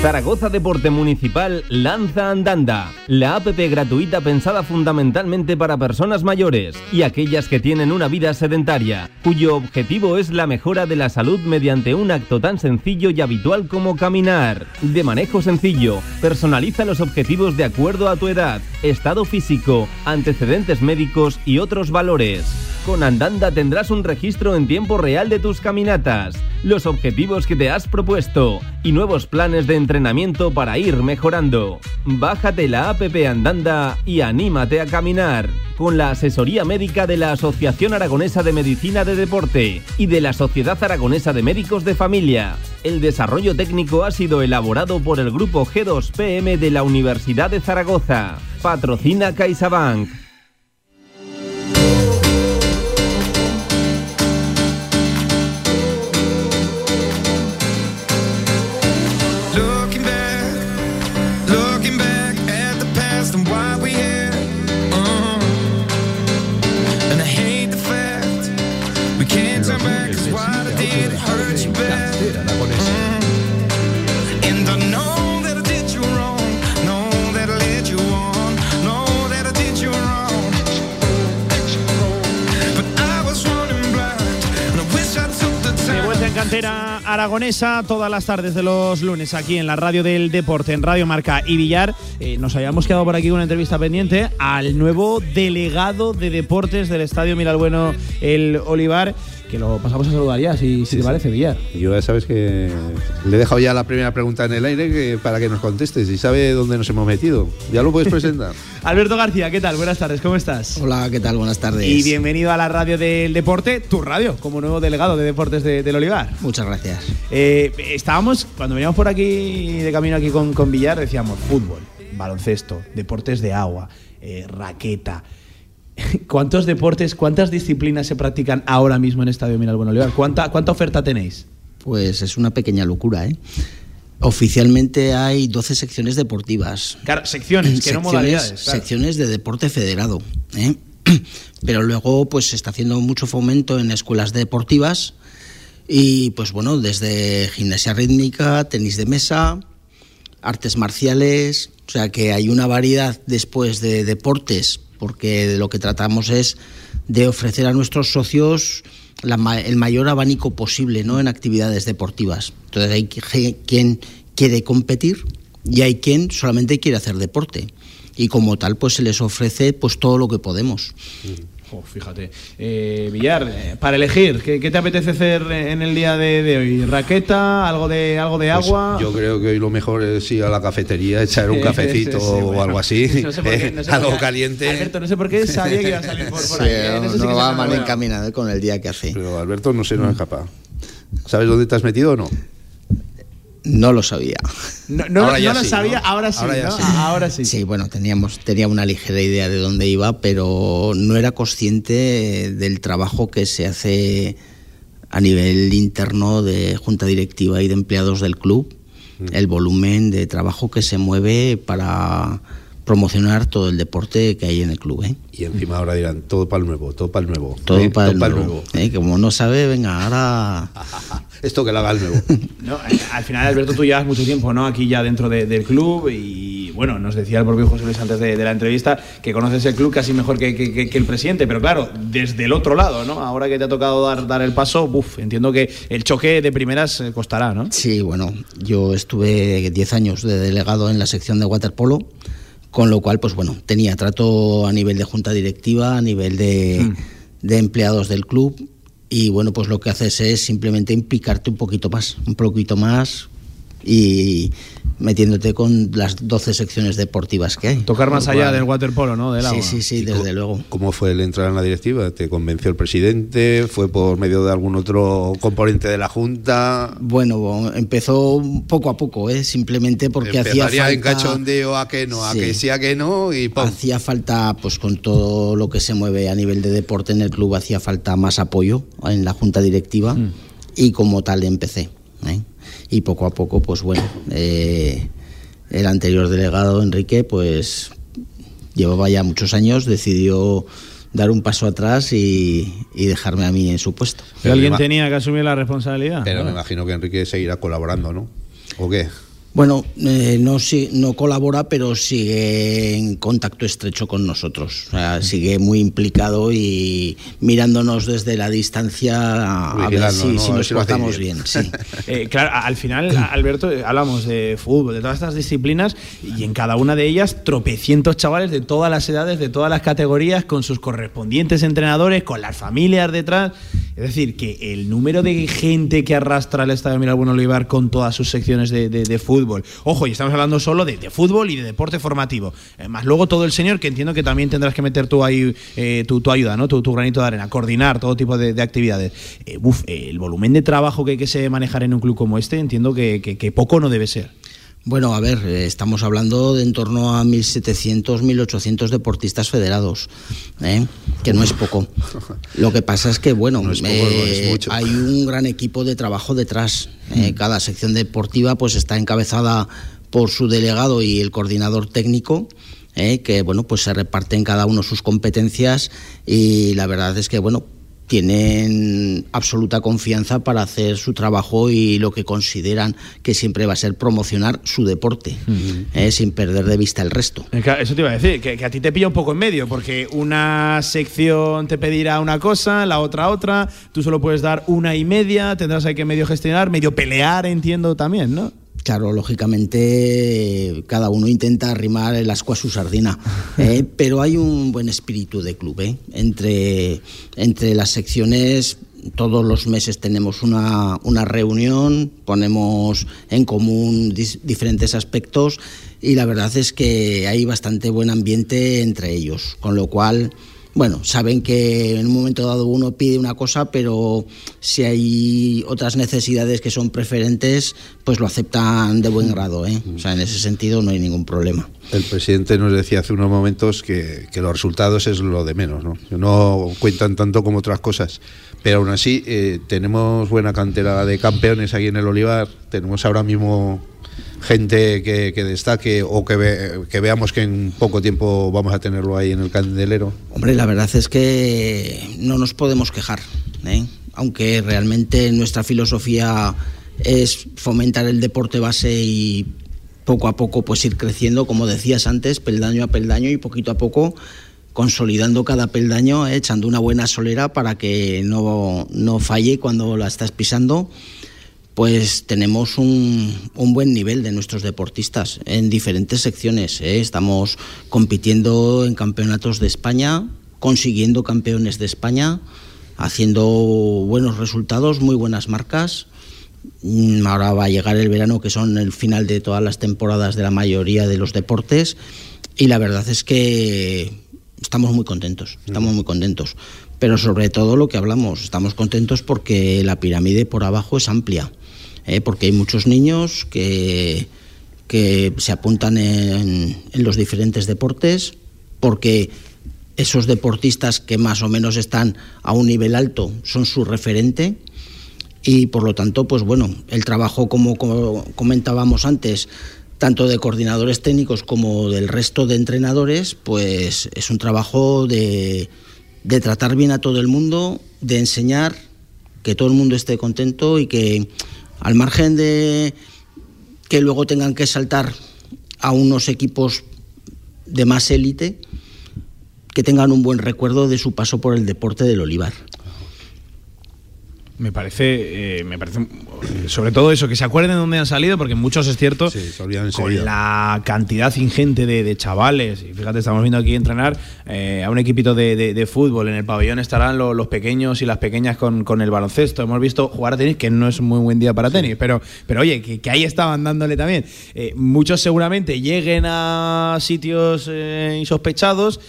Zaragoza Deporte Municipal lanza Andanda, la app gratuita pensada fundamentalmente para personas mayores y aquellas que tienen una vida sedentaria, cuyo objetivo es la mejora de la salud mediante un acto tan sencillo y habitual como caminar. De manejo sencillo, personaliza los objetivos de acuerdo a tu edad, estado físico, antecedentes médicos y otros valores. Con Andanda tendrás un registro en tiempo real de tus caminatas, los objetivos que te has propuesto y nuevos planes de entrenamiento para ir mejorando. Bájate la APP Andanda y anímate a caminar. Con la asesoría médica de la Asociación Aragonesa de Medicina de Deporte y de la Sociedad Aragonesa de Médicos de Familia. El desarrollo técnico ha sido elaborado por el grupo G2PM de la Universidad de Zaragoza. Patrocina CaixaBank. Cantera aragonesa todas las tardes de los lunes aquí en la radio del deporte, en Radio Marca y Villar. Eh, nos habíamos quedado por aquí con una entrevista pendiente al nuevo delegado de deportes del Estadio Miralbueno, el Olivar, que lo pasamos a saludar ya, si, si te parece, Villar. Yo ya sabes que le he dejado ya la primera pregunta en el aire que- para que nos contestes y sabe dónde nos hemos metido. Ya lo puedes [LAUGHS] presentar. Alberto García, ¿qué tal? Buenas tardes, ¿cómo estás? Hola, ¿qué tal? Buenas tardes. Y bienvenido a la radio del deporte, tu radio, como nuevo delegado de deportes de- del Olivar. Muchas gracias. Eh, estábamos, cuando veníamos por aquí, de camino aquí con, con Villar, decíamos fútbol, baloncesto, deportes de agua, eh, raqueta. ¿Cuántos deportes, cuántas disciplinas se practican ahora mismo en Estadio Miralbueno Olivar? ¿Cuánta, ¿Cuánta oferta tenéis? Pues es una pequeña locura, ¿eh? Oficialmente hay 12 secciones deportivas. Claro, secciones, que no modalidades. claro. secciones de deporte federado. ¿eh? [CLEARS THROAT] Pero luego pues se está haciendo mucho fomento en escuelas deportivas y pues bueno, desde gimnasia rítmica, tenis de mesa, artes marciales, o sea que hay una variedad después de deportes, porque lo que tratamos es de ofrecer a nuestros socios el mayor abanico posible ¿no? en actividades deportivas. Entonces hay quien quiere competir y hay quien solamente quiere hacer deporte. Y como tal, pues se les ofrece pues todo lo que podemos. Jo, fíjate. Eh, Villar, eh, para elegir, ¿qué, qué te apetece hacer en el día de, de hoy? ¿Raqueta? ¿Algo de, algo de Pues agua? yo creo que hoy lo mejor es ir a la cafetería, echar un cafecito sí, sí, o bueno. algo así, No sé por [LAUGHS] qué, eh, no sé por algo caliente. Alberto, no sé por qué [LAUGHS] sabía que iba a salir por, por Sí, ahí. ¿eh? En eso sí no que va mal encaminado con el día que hace. Pero Alberto no se nos escapa. ¿Sabes dónde te has metido o no? No lo sabía. No, no, Ahora ya no lo sí, sabía, ¿no? ahora sí. Ahora sí. Ahora sí. Sí, bueno, teníamos, tenía una ligera idea de dónde iba, pero no era consciente del trabajo que se hace a nivel interno de junta directiva y de empleados del club, el volumen de trabajo que se mueve para promocionar todo el deporte que hay en el club. ¿eh? Y encima ahora dirán, todo para el nuevo, todo para el nuevo. Todo ¿eh? para el nuevo. ¿eh? Como no sabe, venga, ahora... [LAUGHS] Esto que lo haga el nuevo. [LAUGHS] No, al final, Alberto, tú llevas mucho tiempo ¿no? aquí ya dentro de- del club y bueno, nos decía el propio José Luis antes de, de la entrevista que conoces el club casi mejor que, que- que- que el presidente, pero claro, desde el otro lado, ¿no? Ahora que te ha tocado dar, dar el paso, buf, entiendo que el choque de primeras costará, ¿no? Sí, bueno, yo estuve 10 años de delegado en la sección de waterpolo, con lo cual, pues bueno, tenía trato a nivel de junta directiva, a nivel de, de empleados del club, y bueno, pues lo que haces es simplemente implicarte un poquito más, un poquito más, y metiéndote con las 12 secciones deportivas que hay. Tocar más allá cual- del waterpolo, ¿no? Del agua. Sí, sí, sí, desde luego. ¿Cómo fue el entrar en la directiva? ¿Te convenció el presidente? ¿Fue por medio de algún otro componente de la Junta? Bueno, empezó poco a poco, ¿eh? simplemente porque hacía Empezaría falta... en cachondeo a que no, a Sí. que sí, a que no y ¡pum! Hacía falta, pues con todo lo que se mueve a nivel de deporte en el club, hacía falta más apoyo en la junta directiva y como tal empecé. ¿eh? Y poco a poco, pues bueno, eh, el anterior delegado, Enrique, pues llevaba ya muchos años, decidió dar un paso atrás y, y dejarme a mí en su puesto. Pero alguien tenía que asumir la responsabilidad. Pero ¿no? me imagino que Enrique seguirá colaborando, ¿no? ¿O qué? Bueno, eh, no, no colabora, pero sigue en contacto estrecho con nosotros. O sea, sigue muy implicado y mirándonos desde la distancia a ver si, ¿no? si nos si portamos bien. bien. sí. [LAUGHS] Eh, claro, al final, Alberto, eh, hablamos de fútbol, de todas estas disciplinas, y en cada una de ellas tropecientos chavales de todas las edades, de todas las categorías, con sus correspondientes entrenadores, con las familias detrás. Es decir, que el número de gente que arrastra el Estadio Mira Bueno Olivar con todas sus secciones de, fútbol. Ojo, y estamos hablando solo de, fútbol y de deporte formativo. Eh, más luego todo el señor, que entiendo que también tendrás que meter tú ahí eh, tu, tu ayuda, ¿no? Tu, granito de arena, coordinar todo tipo de, de actividades. Eh, uf, el volumen de trabajo que hay que manejar en un club como este, entiendo que- que poco no debe ser. Bueno, a ver, eh, estamos hablando de en torno a 1.700, 1.800 deportistas federados, ¿eh? que no es poco. Lo que pasa es que, bueno, No es poco, eh, no hay un gran equipo de trabajo detrás. ¿eh? Cada sección deportiva pues está encabezada por su delegado y el coordinador técnico. ¿eh? que bueno pues se reparten cada uno sus competencias y la verdad es que bueno tienen absoluta confianza para hacer su trabajo y lo que consideran que siempre va a ser promocionar su deporte, ¿eh? sin perder de vista el resto. Eso te iba a decir, que, que a ti te pilla un poco en medio, porque una sección te pedirá una cosa, la otra otra, tú solo puedes dar una y media, tendrás ahí que medio gestionar, medio pelear, entiendo también, ¿no? Claro, lógicamente cada uno intenta arrimar el asco a su sardina, [LAUGHS] ¿eh? pero hay un buen espíritu de club. ¿eh? Entre, entre las secciones, todos los meses tenemos una, una reunión, ponemos en común dis- diferentes aspectos y la verdad es que hay bastante buen ambiente entre ellos, con lo cual... Bueno, saben que en un momento dado uno pide una cosa, pero si hay otras necesidades que son preferentes, pues lo aceptan de buen grado. ¿eh? O sea, en ese sentido no hay ningún problema. El presidente nos decía hace unos momentos que, que los resultados es lo de menos, ¿no? No cuentan tanto como otras cosas. Pero aún así, eh, tenemos buena cantera de campeones aquí en el Olivar. Tenemos ahora mismo gente que, que destaque o que, ve- que veamos que en poco tiempo vamos a tenerlo ahí en el candelero. Hombre, la verdad es que no nos podemos quejar, ¿eh? aunque realmente nuestra filosofía es fomentar el deporte base y poco a poco pues ir creciendo, como decías antes, peldaño a peldaño y poquito a poco consolidando cada peldaño, ¿eh? echando una buena solera para que no, no falle cuando la estás pisando pues tenemos un, un buen nivel de nuestros deportistas en diferentes secciones. ¿eh? Estamos compitiendo en campeonatos de España, consiguiendo campeones de España, haciendo buenos resultados, muy buenas marcas. Mm, Ahora va a llegar el verano, que son el final de todas las temporadas de la mayoría de los deportes. Y la verdad es que estamos muy contentos, estamos muy contentos. Pero sobre todo lo que hablamos, estamos contentos porque la pirámide por abajo es amplia, ¿eh? porque hay muchos niños que, que se apuntan en, en los diferentes deportes, porque esos deportistas que más o menos están a un nivel alto son su referente y por lo tanto, pues bueno, el trabajo como, como comentábamos antes, tanto de coordinadores técnicos como del resto de entrenadores, pues es un trabajo de, de tratar bien a todo el mundo, de enseñar que todo el mundo esté contento y que al margen de que luego tengan que saltar a unos equipos de más élite, que tengan un buen recuerdo de su paso por el deporte del olivar. Me parece, eh, me parece, sobre todo eso, que se acuerden de dónde han salido, porque muchos es cierto, Sí, se olvidan con la cantidad ingente de, de chavales, y fíjate, estamos viendo aquí entrenar eh, a un equipito de, de- de fútbol, en el pabellón estarán lo- los pequeños y las pequeñas con, con el baloncesto, hemos visto jugar a tenis, que no es un muy buen día para tenis, pero, pero oye, que, que ahí estaban dándole también. Eh, muchos seguramente lleguen a sitios eh, insospechados,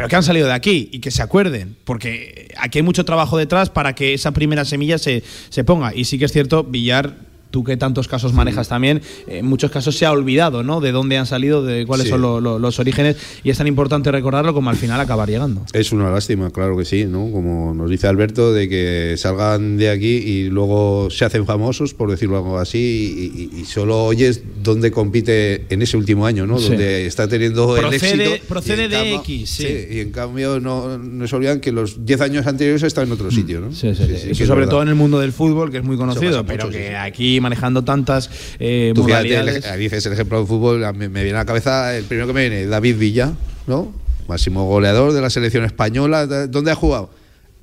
pero que han salido de aquí y que se acuerden, porque aquí hay mucho trabajo detrás para que esa primera semilla se, se ponga. Y sí que es cierto, Villar, tú que tantos casos manejas también, en muchos casos se ha olvidado, ¿no? De dónde han salido, de cuáles Sí. son lo- lo- los orígenes, y es tan importante recordarlo como al final acabar llegando. Es una lástima, claro que sí, ¿no? Como nos dice Alberto, de que salgan de aquí y luego se hacen famosos, por decirlo algo así, y, y- solo oyes dónde compite en ese último año, ¿no? Sí. Donde está teniendo el Procede- éxito. procede de cambio- X, sí. Y en cambio no, no se olvidan que los 10 años anteriores está en otro sitio, ¿no? Sí, sí, Eso es sobre verdad. todo en el mundo del fútbol, que es muy conocido, pero mucho, que aquí aquí manejando tantas eh, Tú modalidades. el- dices el ejemplo de fútbol, me viene a la cabeza el primero que me viene, David Villa, ¿no? Máximo goleador de la selección española. ¿Dónde ha jugado?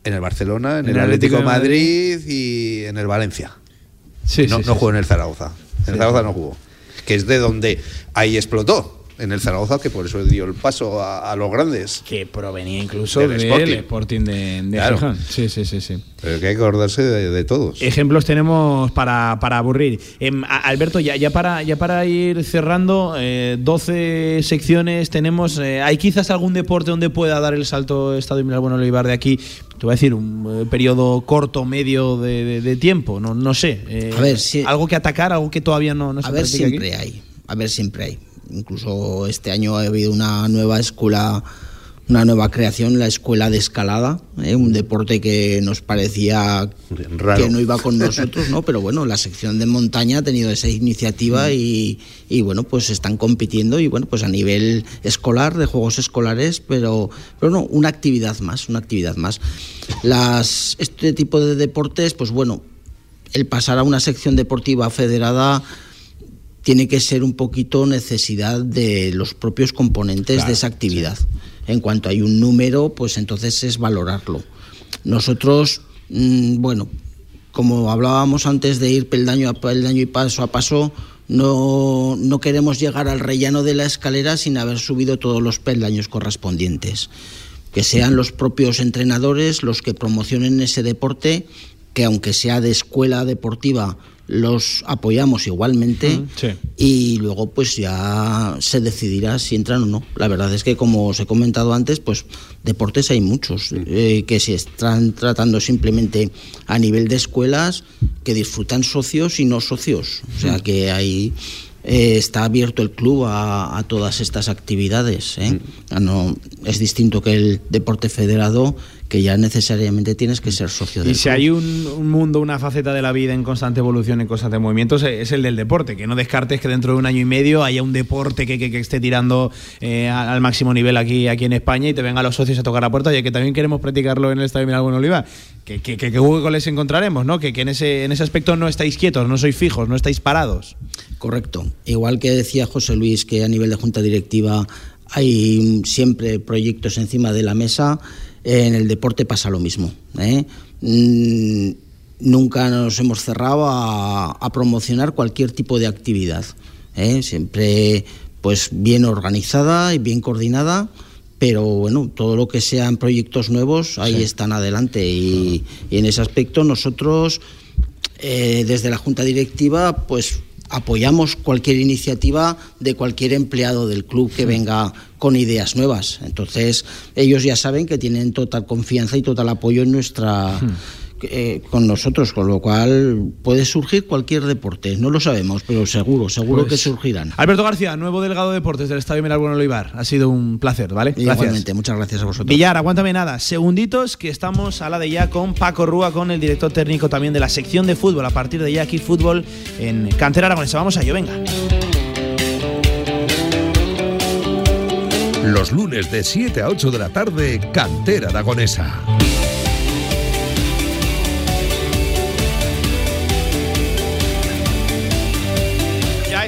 En el Barcelona, en, el Atlético de Madrid y en el Valencia. Sí, no sí, no sí, jugó en el Zaragoza. En el Zaragoza no jugó. Que es de donde ahí explotó. En el Zaragoza, que por eso dio el paso a, a los grandes. Que provenía incluso Del del Sporting. Sporting, de, de Claro. Gijón. Sí, sí, sí, sí. Pero que hay que acordarse de, de todos. Ejemplos tenemos para, para aburrir. A- Alberto, ya, ya, para, ya para ir cerrando, eh, 12 secciones tenemos. eh, ¿Hay quizás algún deporte donde pueda dar el salto Estadio Bueno Olivar de aquí? Te voy a decir, un eh, periodo corto, medio de, de- de tiempo, no, no sé. eh, A ver, sí. Algo que atacar, algo que todavía no, no se A ver, aquí. siempre hay. A ver, siempre hay. Incluso este año ha habido una nueva escuela, una nueva creación, la escuela de escalada, ¿eh? un deporte que nos parecía Raro. que no iba con nosotros, ¿no? Pero bueno, la sección de montaña ha tenido esa iniciativa y, y, bueno, pues están compitiendo y bueno, pues a nivel escolar, de juegos escolares, pero, pero no, una actividad más, una actividad más. Las, este tipo de deportes, pues bueno, el pasar a una sección deportiva federada tiene que ser un poquito necesidad de los propios componentes de esa actividad. En cuanto hay un número, pues entonces es valorarlo. Nosotros, mm, bueno, como hablábamos antes de ir peldaño a peldaño y paso a paso, no, no queremos llegar al rellano de la escalera sin haber subido todos los peldaños correspondientes. Que sean los propios entrenadores los que promocionen ese deporte, que aunque sea de escuela deportiva, los apoyamos igualmente sí. y luego pues ya se decidirá si entran o no. La verdad es que como os he comentado antes, pues deportes hay muchos eh, que se están tratando simplemente a nivel de escuelas que disfrutan socios y no socios. O sea que hay eh, está abierto el club a, a todas estas actividades. ¿eh? No, es distinto que el deporte federado, que ya necesariamente tienes que ser socio del Y si club. hay un, un mundo, una faceta de la vida en constante evolución, en constante movimiento, es- el del deporte. Que no descartes que dentro de un año y medio haya un deporte que, que- que esté tirando eh, al máximo nivel aquí, aquí en España y te vengan los socios a tocar la puerta, ya que también queremos practicarlo en el Estadio Miralbuen Oliva. Que, que, que, les encontraremos, ¿no? Que, que en, ese, en ese aspecto no estáis quietos, no sois fijos, no estáis parados. Correcto. Igual que decía José Luis que a nivel de junta directiva hay mm, siempre proyectos encima de la mesa, en el deporte pasa lo mismo. ¿eh? Mm, Nunca nos hemos cerrado a, a promocionar cualquier tipo de actividad. ¿eh? Siempre pues bien organizada y bien coordinada. Pero bueno, todo lo que sean proyectos nuevos, ahí están adelante. Y, y en ese aspecto nosotros eh, desde la Junta Directiva, pues apoyamos cualquier iniciativa de cualquier empleado del club que venga con ideas nuevas. Entonces, ellos ya saben que tienen total confianza y total apoyo en nuestra eh, con nosotros, con lo cual puede surgir cualquier deporte. No lo sabemos, pero seguro, seguro Pues- que surgirán. Alberto García, nuevo delegado de deportes del Estadio Miralbuen Olivar. Ha sido un placer, ¿vale? Igualmente, muchas gracias a vosotros. Villar, aguántame nada. Segunditos que estamos a la de ya con Paco Rúa, con el director técnico también de la sección de fútbol. A partir de ya aquí fútbol en Cantera Aragonesa. Vamos a ello, venga. Los lunes de 7 a 8 de la tarde, Cantera Aragonesa.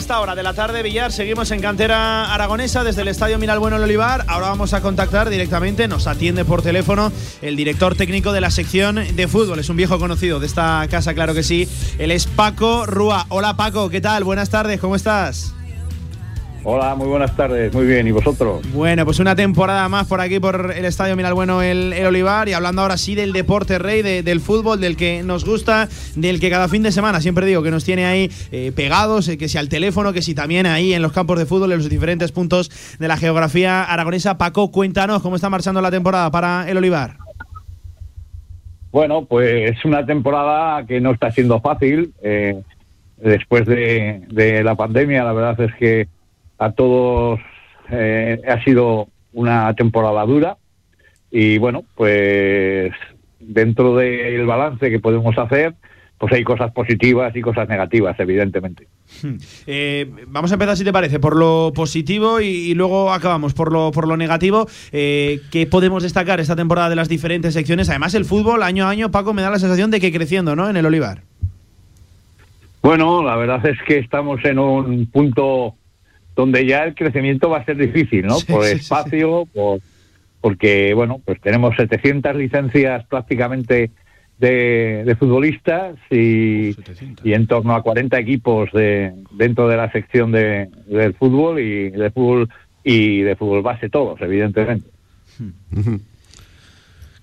Esta hora de la tarde, Villar, seguimos en Cantera Aragonesa desde el Estadio Miralbueno El Olivar. Ahora vamos a contactar directamente, nos atiende por teléfono el director técnico de la sección de fútbol. Es un viejo conocido de esta casa, claro que sí. Él es Paco Rúa. Hola Paco, ¿qué tal? Buenas tardes, ¿cómo estás? Hola, muy buenas tardes, muy bien, ¿y vosotros? Bueno, pues una temporada más por aquí, por el Estadio Miralbueno el, el Olivar, y hablando ahora sí del deporte rey, de- del fútbol, del que nos gusta, del que cada fin de semana, siempre digo, que nos tiene ahí eh, pegados, eh, que si al teléfono, que si también ahí en los campos de fútbol, en los diferentes puntos de la geografía aragonesa. Paco, cuéntanos cómo está marchando la temporada para el Olivar. Bueno, pues una temporada que no está siendo fácil. eh, después de, de la pandemia, la verdad es que a todos eh, ha sido una temporada dura. Y bueno, pues dentro del balance que podemos hacer, pues hay cosas positivas y cosas negativas, evidentemente. Eh, vamos a empezar, si te parece, por lo positivo y, y luego acabamos por lo, por lo negativo. Eh, ¿Qué podemos destacar esta temporada de las diferentes secciones? Además, el fútbol, año a año, Paco, me da la sensación de que creciendo, ¿no? En el Olivar. Bueno, la verdad es que estamos en un punto donde ya el crecimiento va a ser difícil, ¿no? Sí, por sí, sí, espacio, por porque bueno, pues tenemos 700 licencias prácticamente de, de futbolistas y, y en torno a 40 equipos de, dentro de la sección de, del fútbol y de fútbol y de fútbol base todos, evidentemente. Ujú.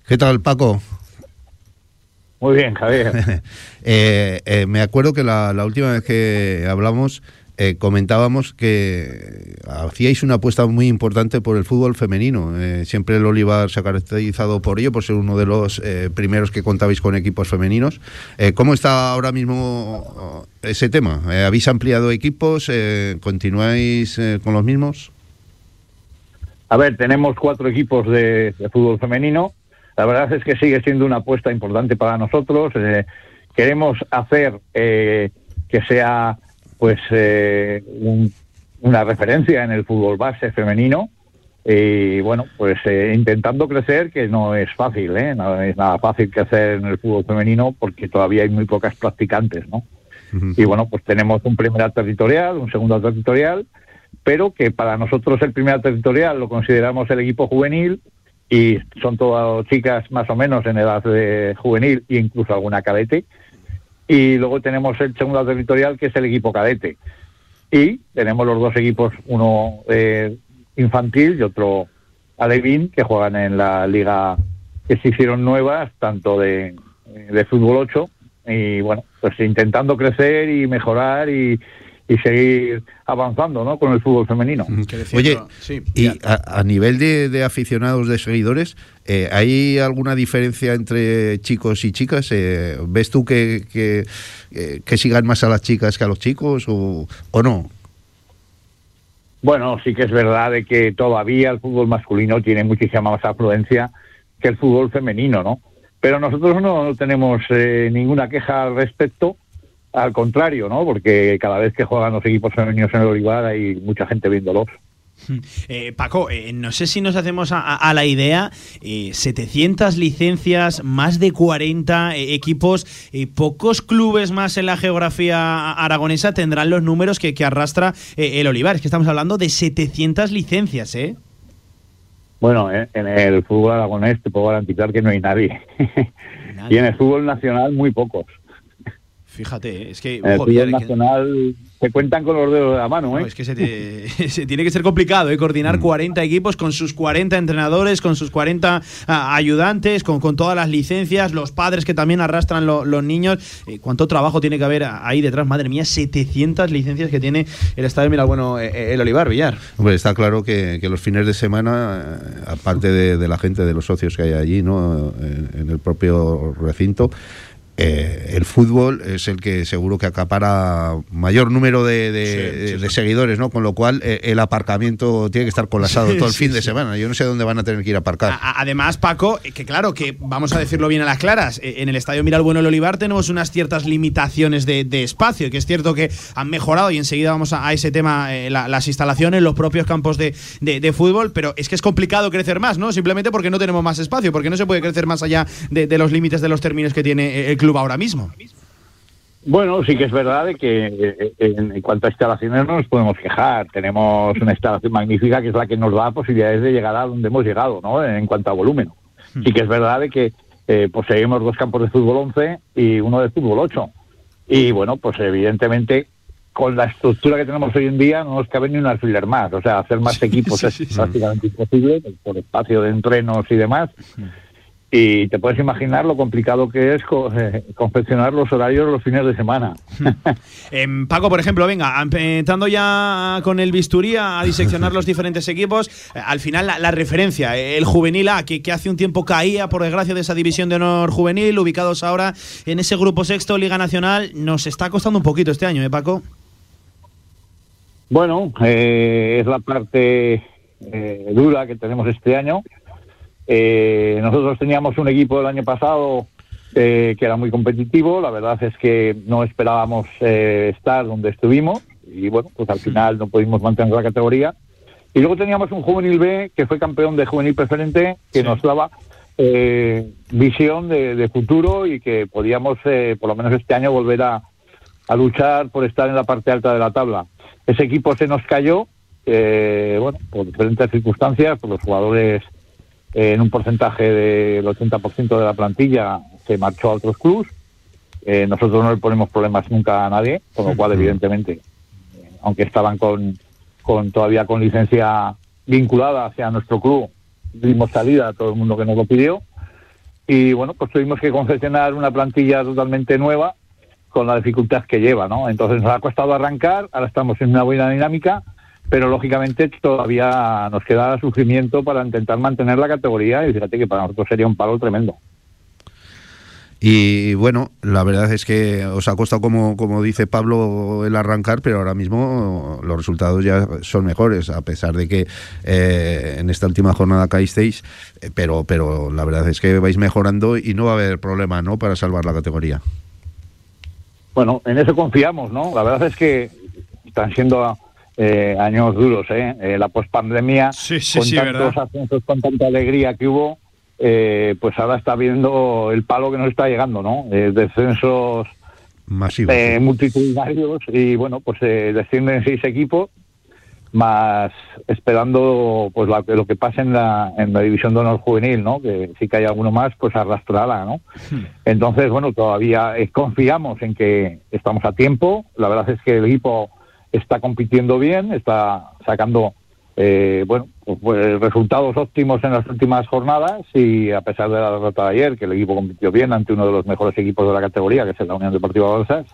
¿Qué tal, Paco? Muy bien, Javier. [LAUGHS] Eh, eh, me acuerdo que la, la última vez que hablamos eh, comentábamos que hacíais una apuesta muy importante por el fútbol femenino. Eh, siempre el Olivar se ha caracterizado por ello, por ser uno de los eh, primeros que contabais con equipos femeninos. ¿Cómo está ahora mismo ese tema? ¿Habéis ampliado equipos? ¿Continuáis con los mismos? A ver, tenemos cuatro equipos de, de fútbol femenino. La verdad es que sigue siendo una apuesta importante para nosotros. Queremos hacer que sea pues eh, un- una referencia en el fútbol base femenino y bueno, pues eh, intentando crecer, que no es fácil, ¿eh? no es nada fácil crecer en el fútbol femenino porque todavía hay muy pocas practicantes, ¿no? Y bueno, pues tenemos un primer territorial, un segundo territorial, pero que para nosotros el primer territorial lo consideramos el equipo juvenil y son todas chicas más o menos en edad de juvenil e incluso alguna cadete. Y luego tenemos el segundo territorial que es el equipo cadete. Y tenemos los dos equipos, uno eh, infantil y otro alevín, que juegan en la liga que se hicieron nuevas, tanto de, de fútbol 8 y bueno, pues intentando crecer y mejorar y, y seguir avanzando ¿no? con el fútbol femenino. Oye, y a, a nivel de, de aficionados, de seguidores, eh, ¿hay alguna diferencia entre chicos y chicas? Eh, ¿Ves tú que, que, eh, que sigan más a las chicas que a los chicos o, o no? Bueno, sí que es verdad de que todavía el fútbol masculino tiene muchísima más afluencia que el fútbol femenino, ¿no? Pero nosotros no tenemos eh, ninguna queja al respecto, al contrario, ¿no? Porque cada vez que juegan los equipos femeninos en el Olivar hay mucha gente viéndolos. [LAUGHS] Eh, Paco, eh, no sé si nos hacemos a, la idea, eh, 700 licencias, más de 40 eh, equipos, eh, pocos clubes más en la geografía aragonesa tendrán los números que, que arrastra el Olivar. Es que estamos hablando de 700 licencias, ¿eh? Bueno, en, en el fútbol aragonés te puedo garantizar que no hay nadie. [LAUGHS] y en el fútbol nacional muy pocos. Fíjate, eh, es que... El ojo, Villar, fútbol que- nacional se cuentan con los dedos de la mano, ¿eh? No, es que se, te- [LAUGHS] se tiene que ser complicado, ¿eh? coordinar 40 equipos con sus 40 entrenadores, con sus 40 ah, ayudantes, con, con todas las licencias, los padres que también arrastran lo- los niños. Eh, ¿Cuánto trabajo tiene que haber ahí detrás? Madre mía, 700 licencias que tiene el Estadio Mirabueno, eh, el Olivar, Villar. Hombre, está claro que, que los fines de semana, aparte de, de la gente, de los socios que hay allí, ¿no? en, en el propio recinto, eh, el fútbol es el que seguro que acapara mayor número de, de- de seguidores, ¿no? Con lo cual eh, el aparcamiento tiene que estar colapsado [LAUGHS] Sí, todo el sí, fin de semana. Yo no sé dónde van a tener que ir a aparcar. A- Además, Paco, eh, que claro, que vamos a decirlo bien a las claras, eh, en el Estadio Miralbueno el Olivar tenemos unas ciertas limitaciones de, de espacio, que es cierto que han mejorado y enseguida vamos a, a ese tema, eh, la- las instalaciones, los propios campos de, de- de fútbol, pero es que es complicado crecer más, ¿no? Simplemente porque no tenemos más espacio, porque no se puede crecer más allá de, de los límites de los términos que tiene el club ahora mismo. Bueno, sí que es verdad de que eh, en, en cuanto a instalaciones no nos podemos quejar. Tenemos una instalación magnífica que es la que nos da posibilidades de llegar a donde hemos llegado, ¿no? En cuanto a volumen. Sí que es verdad de que eh, poseemos dos campos de fútbol 11 y uno de fútbol 8. Y bueno, pues evidentemente con la estructura que tenemos hoy en día no nos cabe ni un alfiler más. O sea, hacer más [LAUGHS] equipos sí, es sí, prácticamente imposible por espacio de entrenos y demás. Y te puedes imaginar lo complicado que es co- [LAUGHS] eh, confeccionar los horarios los fines de semana. [LAUGHS] [LAUGHS] Em, Paco, por ejemplo, venga, empezando ya con el bisturí a diseccionar los diferentes equipos, eh, al final la, la referencia, eh, el juvenil A, que, que hace un tiempo caía por desgracia de esa división de honor juvenil, ubicados ahora en ese grupo sexto, Liga Nacional, nos está costando un poquito este año, ¿eh, Paco? Bueno, eh, es la parte eh, dura que tenemos este año. Eh, nosotros teníamos un equipo el año pasado eh, que era muy competitivo. La verdad es que no esperábamos eh, estar donde estuvimos y bueno, pues al final no pudimos mantener la categoría. Y luego teníamos un juvenil B que fue campeón de juvenil preferente que nos daba eh, visión de, de futuro y que podíamos, eh, por lo menos este año, volver a, a luchar por estar en la parte alta de la tabla. Ese equipo se nos cayó, eh, bueno, por diferentes circunstancias, por los jugadores en un porcentaje del 80% de la plantilla se marchó a otros clubes. Eh, nosotros no le ponemos problemas nunca a nadie, con lo cual, evidentemente, eh, aunque estaban con, con todavía con licencia vinculada hacia nuestro club, dimos salida a todo el mundo que nos lo pidió. Y bueno, pues tuvimos que confeccionar una plantilla totalmente nueva con la dificultad que lleva, ¿no? Entonces nos ha costado arrancar, ahora estamos en una buena dinámica, pero lógicamente todavía nos queda sufrimiento para intentar mantener la categoría y fíjate que para nosotros sería un palo tremendo. Y bueno, la verdad es que os ha costado, como, como dice Pablo, el arrancar, pero ahora mismo los resultados ya son mejores, a pesar de que eh, en esta última jornada caísteis, eh, pero, pero la verdad es que vais mejorando y no va a haber problema ¿no? para salvar la categoría. Bueno, en eso confiamos, ¿no? La verdad es que están siendo eh, años duros, ¿eh? Eh, la pospandemia, Sí, sí, con sí, tantos ¿verdad? ascensos, con tanta alegría que hubo, eh, pues ahora está viendo el palo que nos está llegando, ¿no? Eh, descensos Masivo. eh, multitudinarios y bueno, pues eh, descienden seis equipos más esperando pues la- lo que pase en la, en la división de honor juvenil, ¿no? Que si que hay alguno más, pues arrastrará, ¿no? Entonces, bueno, todavía confiamos en que estamos a tiempo. La verdad es que el equipo está compitiendo bien, está sacando eh, bueno pues, pues, resultados óptimos en las últimas jornadas y a pesar de la derrota de ayer, que el equipo compitió bien ante uno de los mejores equipos de la categoría, que es la Unión Deportiva Balsas,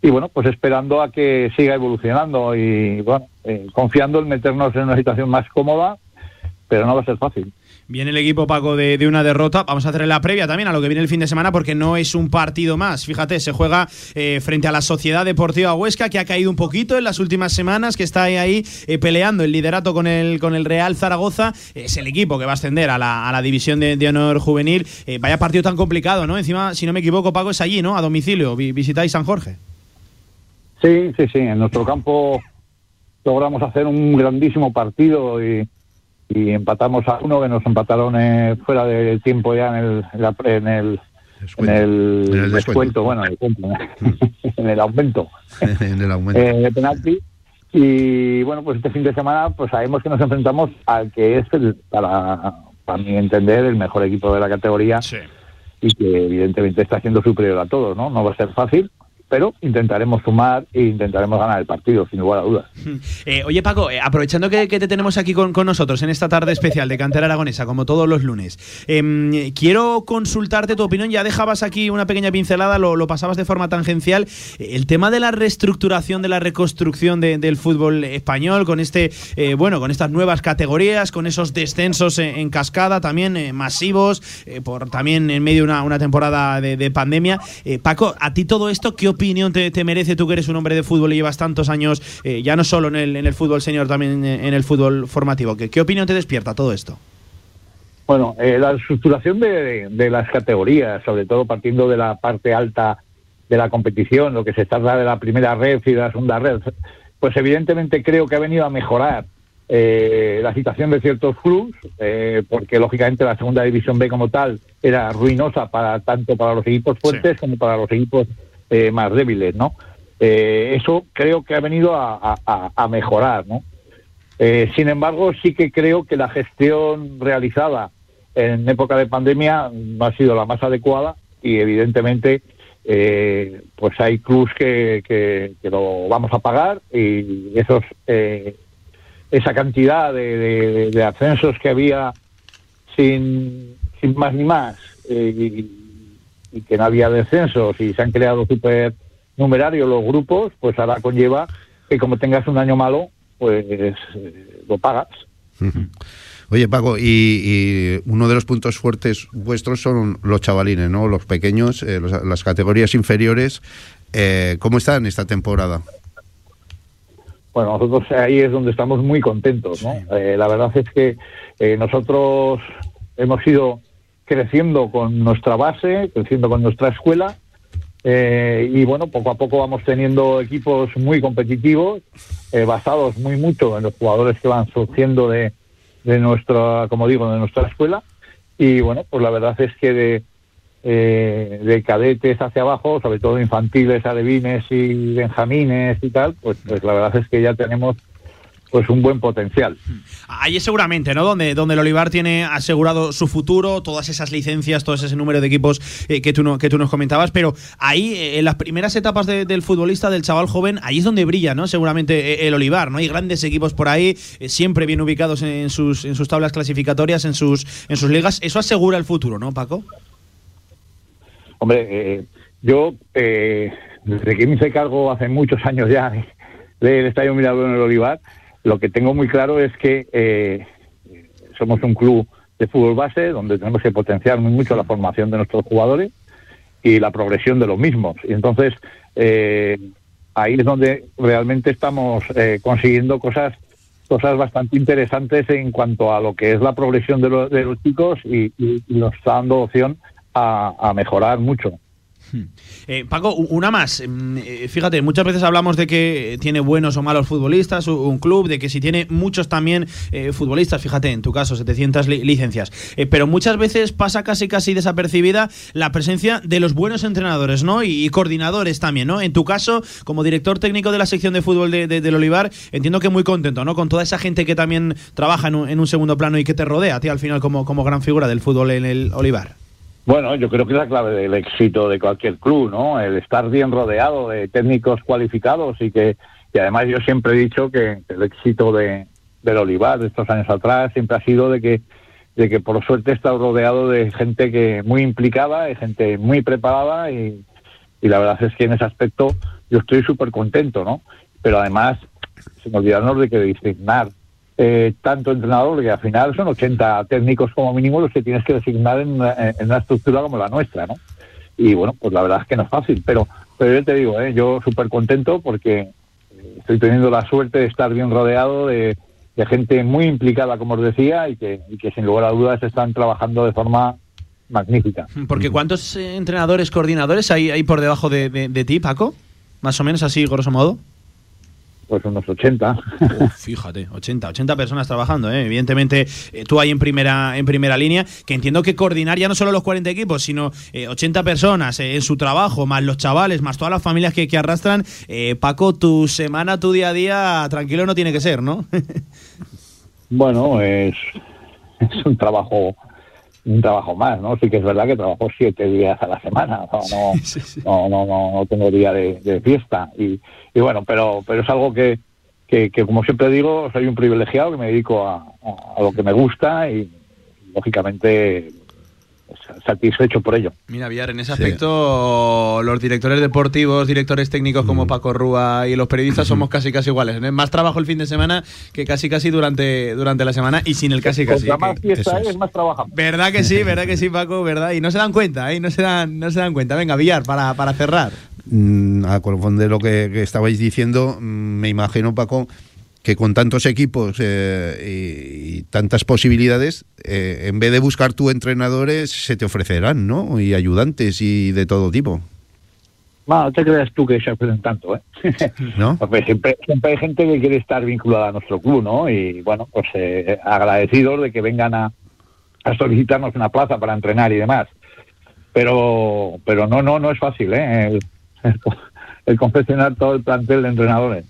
y bueno, pues esperando a que siga evolucionando y bueno, eh, confiando en meternos en una situación más cómoda, pero no va a ser fácil. Viene el equipo Paco de, de una derrota. Vamos a hacer la previa también a lo que viene el fin de semana porque no es un partido más. Fíjate, se juega eh, frente a la Sociedad Deportiva Huesca que ha caído un poquito en las últimas semanas, que está ahí, eh, peleando el liderato con el, con el Real Zaragoza. Es el equipo que va a ascender a la, a la división de, de honor juvenil. Eh, vaya partido tan complicado, ¿no? Encima, si no me equivoco, Paco es allí, ¿no? A domicilio. Vi- visitáis San Jorge. Sí, sí, sí. En nuestro campo logramos hacer un grandísimo partido y, y empatamos a uno que nos empataron eh, fuera de tiempo ya en el, en la en el, en el, En el descuento, bueno, en el, descuento, [LAUGHS] en el aumento. [LAUGHS] En el aumento. eh, de penalti. Y bueno, pues este fin de semana pues sabemos que nos enfrentamos al que es, el, para, para mi entender, el mejor equipo de la categoría y que evidentemente está siendo superior a todos, ¿no? No va a ser fácil, pero intentaremos sumar e intentaremos ganar el partido, sin lugar a dudas. [LAUGHS] Eh, oye, Paco, eh, aprovechando que, te tenemos aquí con, con nosotros en esta tarde especial de Cantera Aragonesa, como todos los lunes, em, quiero consultarte tu opinión. Ya dejabas aquí una pequeña pincelada, lo, pasabas de forma tangencial. El tema de la reestructuración, de la reconstrucción de- del fútbol español, con este, eh, bueno, con estas nuevas categorías, con esos descensos en, cascada también masivos, por también en medio de una, temporada de, de pandemia. Paco, a ti todo esto, ¿qué opinión te, te merece tú que eres un hombre de fútbol y llevas tantos años, eh, ya no solo en el, en el fútbol senior, también en, en el fútbol formativo? ¿Qué, qué opinión te despierta todo esto? Bueno, eh, la estructuración de, de las categorías, sobre todo partiendo de la parte alta de la competición, lo que se trata de la primera red y de la segunda red, pues evidentemente creo que ha venido a mejorar eh, la situación de ciertos clubes, eh, porque lógicamente la segunda división B como tal era ruinosa para tanto para los equipos fuertes como para los equipos eh, más débiles, ¿no? Eh, eso creo que ha venido a, mejorar, ¿no? Eh, sin embargo, sí que creo que la gestión realizada en época de pandemia no ha sido la más adecuada y evidentemente eh, pues hay clubs que, que- lo vamos a pagar y esos eh, esa cantidad de, ascensos que había sin, sin más ni más eh, y, que no había descensos y se han creado super numerarios los grupos, pues ahora conlleva que como tengas un año malo, pues eh, lo pagas. Oye, Paco, y, y uno de los puntos fuertes vuestros son los chavalines, ¿no? Los pequeños, eh, los- las categorías inferiores. Eh, ¿Cómo están esta temporada? Bueno, nosotros ahí es donde estamos muy contentos, ¿no? Eh, la verdad es que eh, nosotros hemos ido creciendo con nuestra base, creciendo con nuestra escuela, eh, y bueno, poco a poco vamos teniendo equipos muy competitivos, eh, basados muy mucho en los jugadores que van surgiendo de, de nuestra, como digo, de nuestra escuela. Y bueno, pues la verdad es que de, eh, de cadetes hacia abajo, sobre todo infantiles, alevines y benjamines y tal, pues, pues la verdad es que ya tenemos pues un buen potencial. Ahí es seguramente, ¿no? Donde, donde el Olivar tiene asegurado su futuro, todas esas licencias, todo ese número de equipos eh, que, tú no- que tú nos comentabas, pero ahí, eh, en las primeras etapas de- del futbolista, del chaval joven, ahí es donde brilla, ¿no? Seguramente eh, el Olivar, ¿no? Hay grandes equipos por ahí, eh, siempre bien ubicados en sus, en sus tablas clasificatorias, en sus, en sus ligas. Eso asegura el futuro, ¿no, Paco? Hombre, eh, yo, eh, desde que me hice cargo hace muchos años ya de- del Estadio Mirador en el Olivar, lo que tengo muy claro es que eh, somos un club de fútbol base donde tenemos que potenciar muy mucho la formación de nuestros jugadores y la progresión de los mismos. Y entonces, eh, ahí es donde realmente estamos eh, consiguiendo cosas cosas bastante interesantes en cuanto a lo que es la progresión de, los- de los chicos y, nos está dando opción a mejorar mucho. Eh, Paco, una más. Mm, eh, Fíjate, muchas veces hablamos de que tiene buenos o malos futbolistas un club, de que si tiene muchos también eh, futbolistas, fíjate, en tu caso, 700 li- licencias. Eh, pero muchas veces pasa casi casi desapercibida la presencia de los buenos entrenadores, ¿no? Y, coordinadores también, ¿no? En tu caso, como director técnico de la sección de fútbol de- de- del Olivar, entiendo que muy contento, ¿no? Con toda esa gente que también trabaja en un, en un segundo plano y que te rodea ti al final como, como gran figura del fútbol en el Olivar. Bueno, yo creo que es la clave del éxito de cualquier club, ¿no? El estar bien rodeado de técnicos cualificados y que y además yo siempre he dicho que el éxito de del Olivar de estos años atrás siempre ha sido de que de que por suerte he estado rodeado de gente que muy implicada, de gente muy preparada y, y la verdad es que en ese aspecto yo estoy súper contento, ¿no? Pero además, sin olvidarnos de que designar eh, tanto entrenador, que al final son 80 técnicos como mínimo los que tienes que designar en una, en una estructura como la nuestra, ¿no? Y bueno, pues la verdad es que no es fácil, pero, pero yo te digo, ¿eh? yo súper contento porque estoy teniendo la suerte de estar bien rodeado de, de gente muy implicada, como os decía, y que, y que sin lugar a dudas están trabajando de forma magnífica. Porque ¿cuántos eh, entrenadores, coordinadores hay, hay por debajo de, de- de ti, Paco? Más o menos así, grosso modo. Pues unos 80. Uf, fíjate, 80, 80 personas trabajando, ¿eh? evidentemente eh, tú ahí en primera, en primera línea, que entiendo que coordinar ya no solo los 40 equipos, sino eh, 80 personas eh, en su trabajo, más los chavales, más todas las familias que, que arrastran. Eh, Paco, tu semana, tu día a día, tranquilo no tiene que ser, ¿no? [LAUGHS] Bueno, es, es un trabajo un trabajo más, ¿no? Sí que es verdad que trabajo siete días a la semana, no, no, no, no, no, no tengo día de, de fiesta. Y, y bueno, pero pero es algo que, que, que, como siempre digo, soy un privilegiado que me dedico a, a- a lo que me gusta y lógicamente satisfecho por ello. Mira, Villar, en ese Sí. aspecto los directores deportivos, directores técnicos Mm. como Paco Rúa y los periodistas somos casi casi iguales. ¿eh? Más trabajo el fin de semana que casi casi durante, durante la semana y sin el casi casi. Contra más que- fiesta es, más trabajamos. ¿Verdad que sí? ¿Verdad que sí, Paco? ¿Verdad? Y no se dan cuenta, ¿eh? No se dan, no se dan cuenta. Venga, Villar, para, para cerrar. Mm, a colofón de lo que, que estabais diciendo, mm, me imagino, Paco, que con tantos equipos eh, y, y tantas posibilidades, eh, en vez de buscar tú entrenadores, se te ofrecerán, ¿no? Y ayudantes y de todo tipo, No, no te creas tú que se ofrecen tanto, ¿eh? [LAUGHS] ¿no? Porque siempre, siempre hay gente que quiere estar vinculada a nuestro club, ¿no? Y bueno, pues eh, agradecidos de que vengan a, a solicitarnos una plaza para entrenar y demás. Pero, pero no, no, no es fácil, ¿eh? El, el, el confeccionar todo el plantel de entrenadores.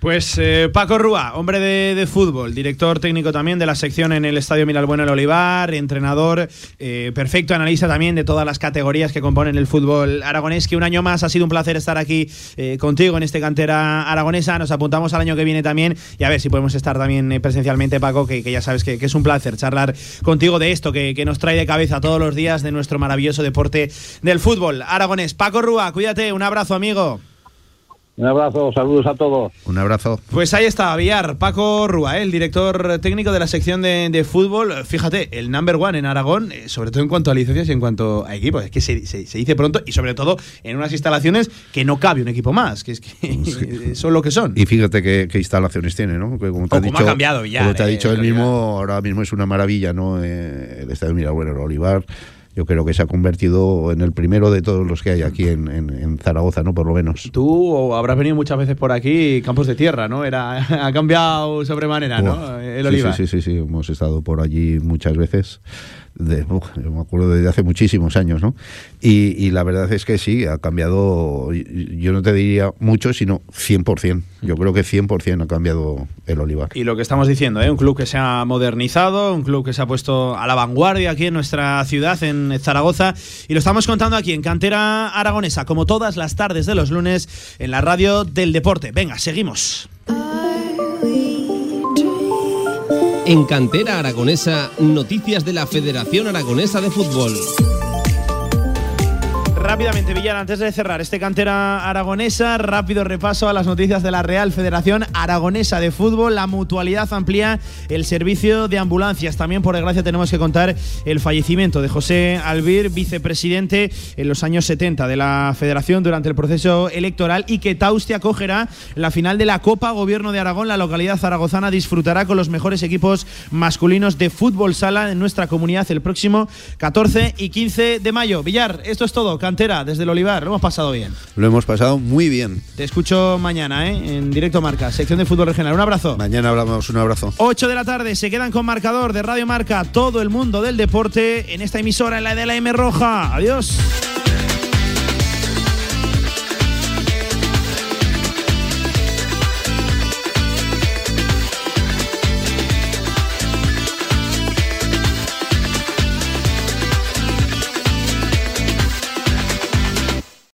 Pues eh, Paco Rúa, hombre de, de fútbol, director técnico también de la sección en el Estadio Miralbueno El Olivar, entrenador, eh, perfecto analista también de todas las categorías que componen el fútbol aragonés, que un año más ha sido un placer estar aquí eh, contigo en este cantera aragonesa, nos apuntamos al año que viene también y a ver si podemos estar también eh, presencialmente Paco, que, ya sabes que, que es un placer charlar contigo de esto, que, que nos trae de cabeza todos los días de nuestro maravilloso deporte del fútbol aragonés. Paco Rúa, cuídate, un abrazo amigo. Un abrazo, saludos a todos. Un abrazo. Pues ahí está, Villar, Paco Rúa, ¿eh? el director técnico de la sección de, de fútbol. Fíjate, el number one en Aragón, eh, sobre todo en cuanto a licencias y en cuanto a equipos. Es que se, se- se dice pronto y sobre todo en unas instalaciones que no cabe un equipo más, que es que [LAUGHS] son lo que son. Y fíjate qué, qué instalaciones tiene, ¿no? Que como te ha dicho, ha cambiado Villar, como te ha eh, dicho en él mismo, ahora mismo es una maravilla, ¿no? Eh, el estadio Mirabueno, el Olivar. Yo creo que se ha convertido en el primero de todos los que hay aquí en, en- en Zaragoza, ¿no? Por lo menos. Tú habrás venido muchas veces por aquí, campos de tierra, ¿no? Era, [LAUGHS] ha cambiado sobremanera, ¿no? Buah. El Sí, olivar. Sí, sí, sí, sí, hemos estado por allí muchas veces. De, uf, yo me acuerdo desde hace muchísimos años, ¿no? Y, y la verdad es que sí, ha cambiado, yo no te diría mucho, sino 100%. Yo creo que 100% ha cambiado el Olivar. Y lo que estamos diciendo, ¿eh? un club que se ha modernizado, un club que se ha puesto a la vanguardia aquí en nuestra ciudad, en Zaragoza, y lo estamos contando aquí en Cantera Aragonesa, como todas las tardes de los lunes, en la radio del deporte. Venga, seguimos. En Cantera Aragonesa, noticias de la Federación Aragonesa de Fútbol. Rápidamente, Villar, antes de cerrar este cantera aragonesa, rápido repaso a las noticias de la Real Federación Aragonesa de Fútbol. La mutualidad amplía el servicio de ambulancias. También, por desgracia, tenemos que contar el fallecimiento de José Albir, vicepresidente en los años 70 de la Federación durante el proceso electoral y que Tausti acogerá la final de la Copa Gobierno de Aragón. La localidad zaragozana disfrutará con los mejores equipos masculinos de fútbol sala en nuestra comunidad el próximo 14 y 15 de mayo. Villar, esto es todo. Cantera desde el Olivar. Lo hemos pasado bien. Lo hemos pasado muy bien. Te escucho mañana, ¿eh? En directo marca, sección de fútbol regional. Un abrazo. Mañana hablamos, un abrazo. 8 de la tarde se quedan con marcador de Radio Marca todo el mundo del deporte en esta emisora en la de la M Roja. Adiós.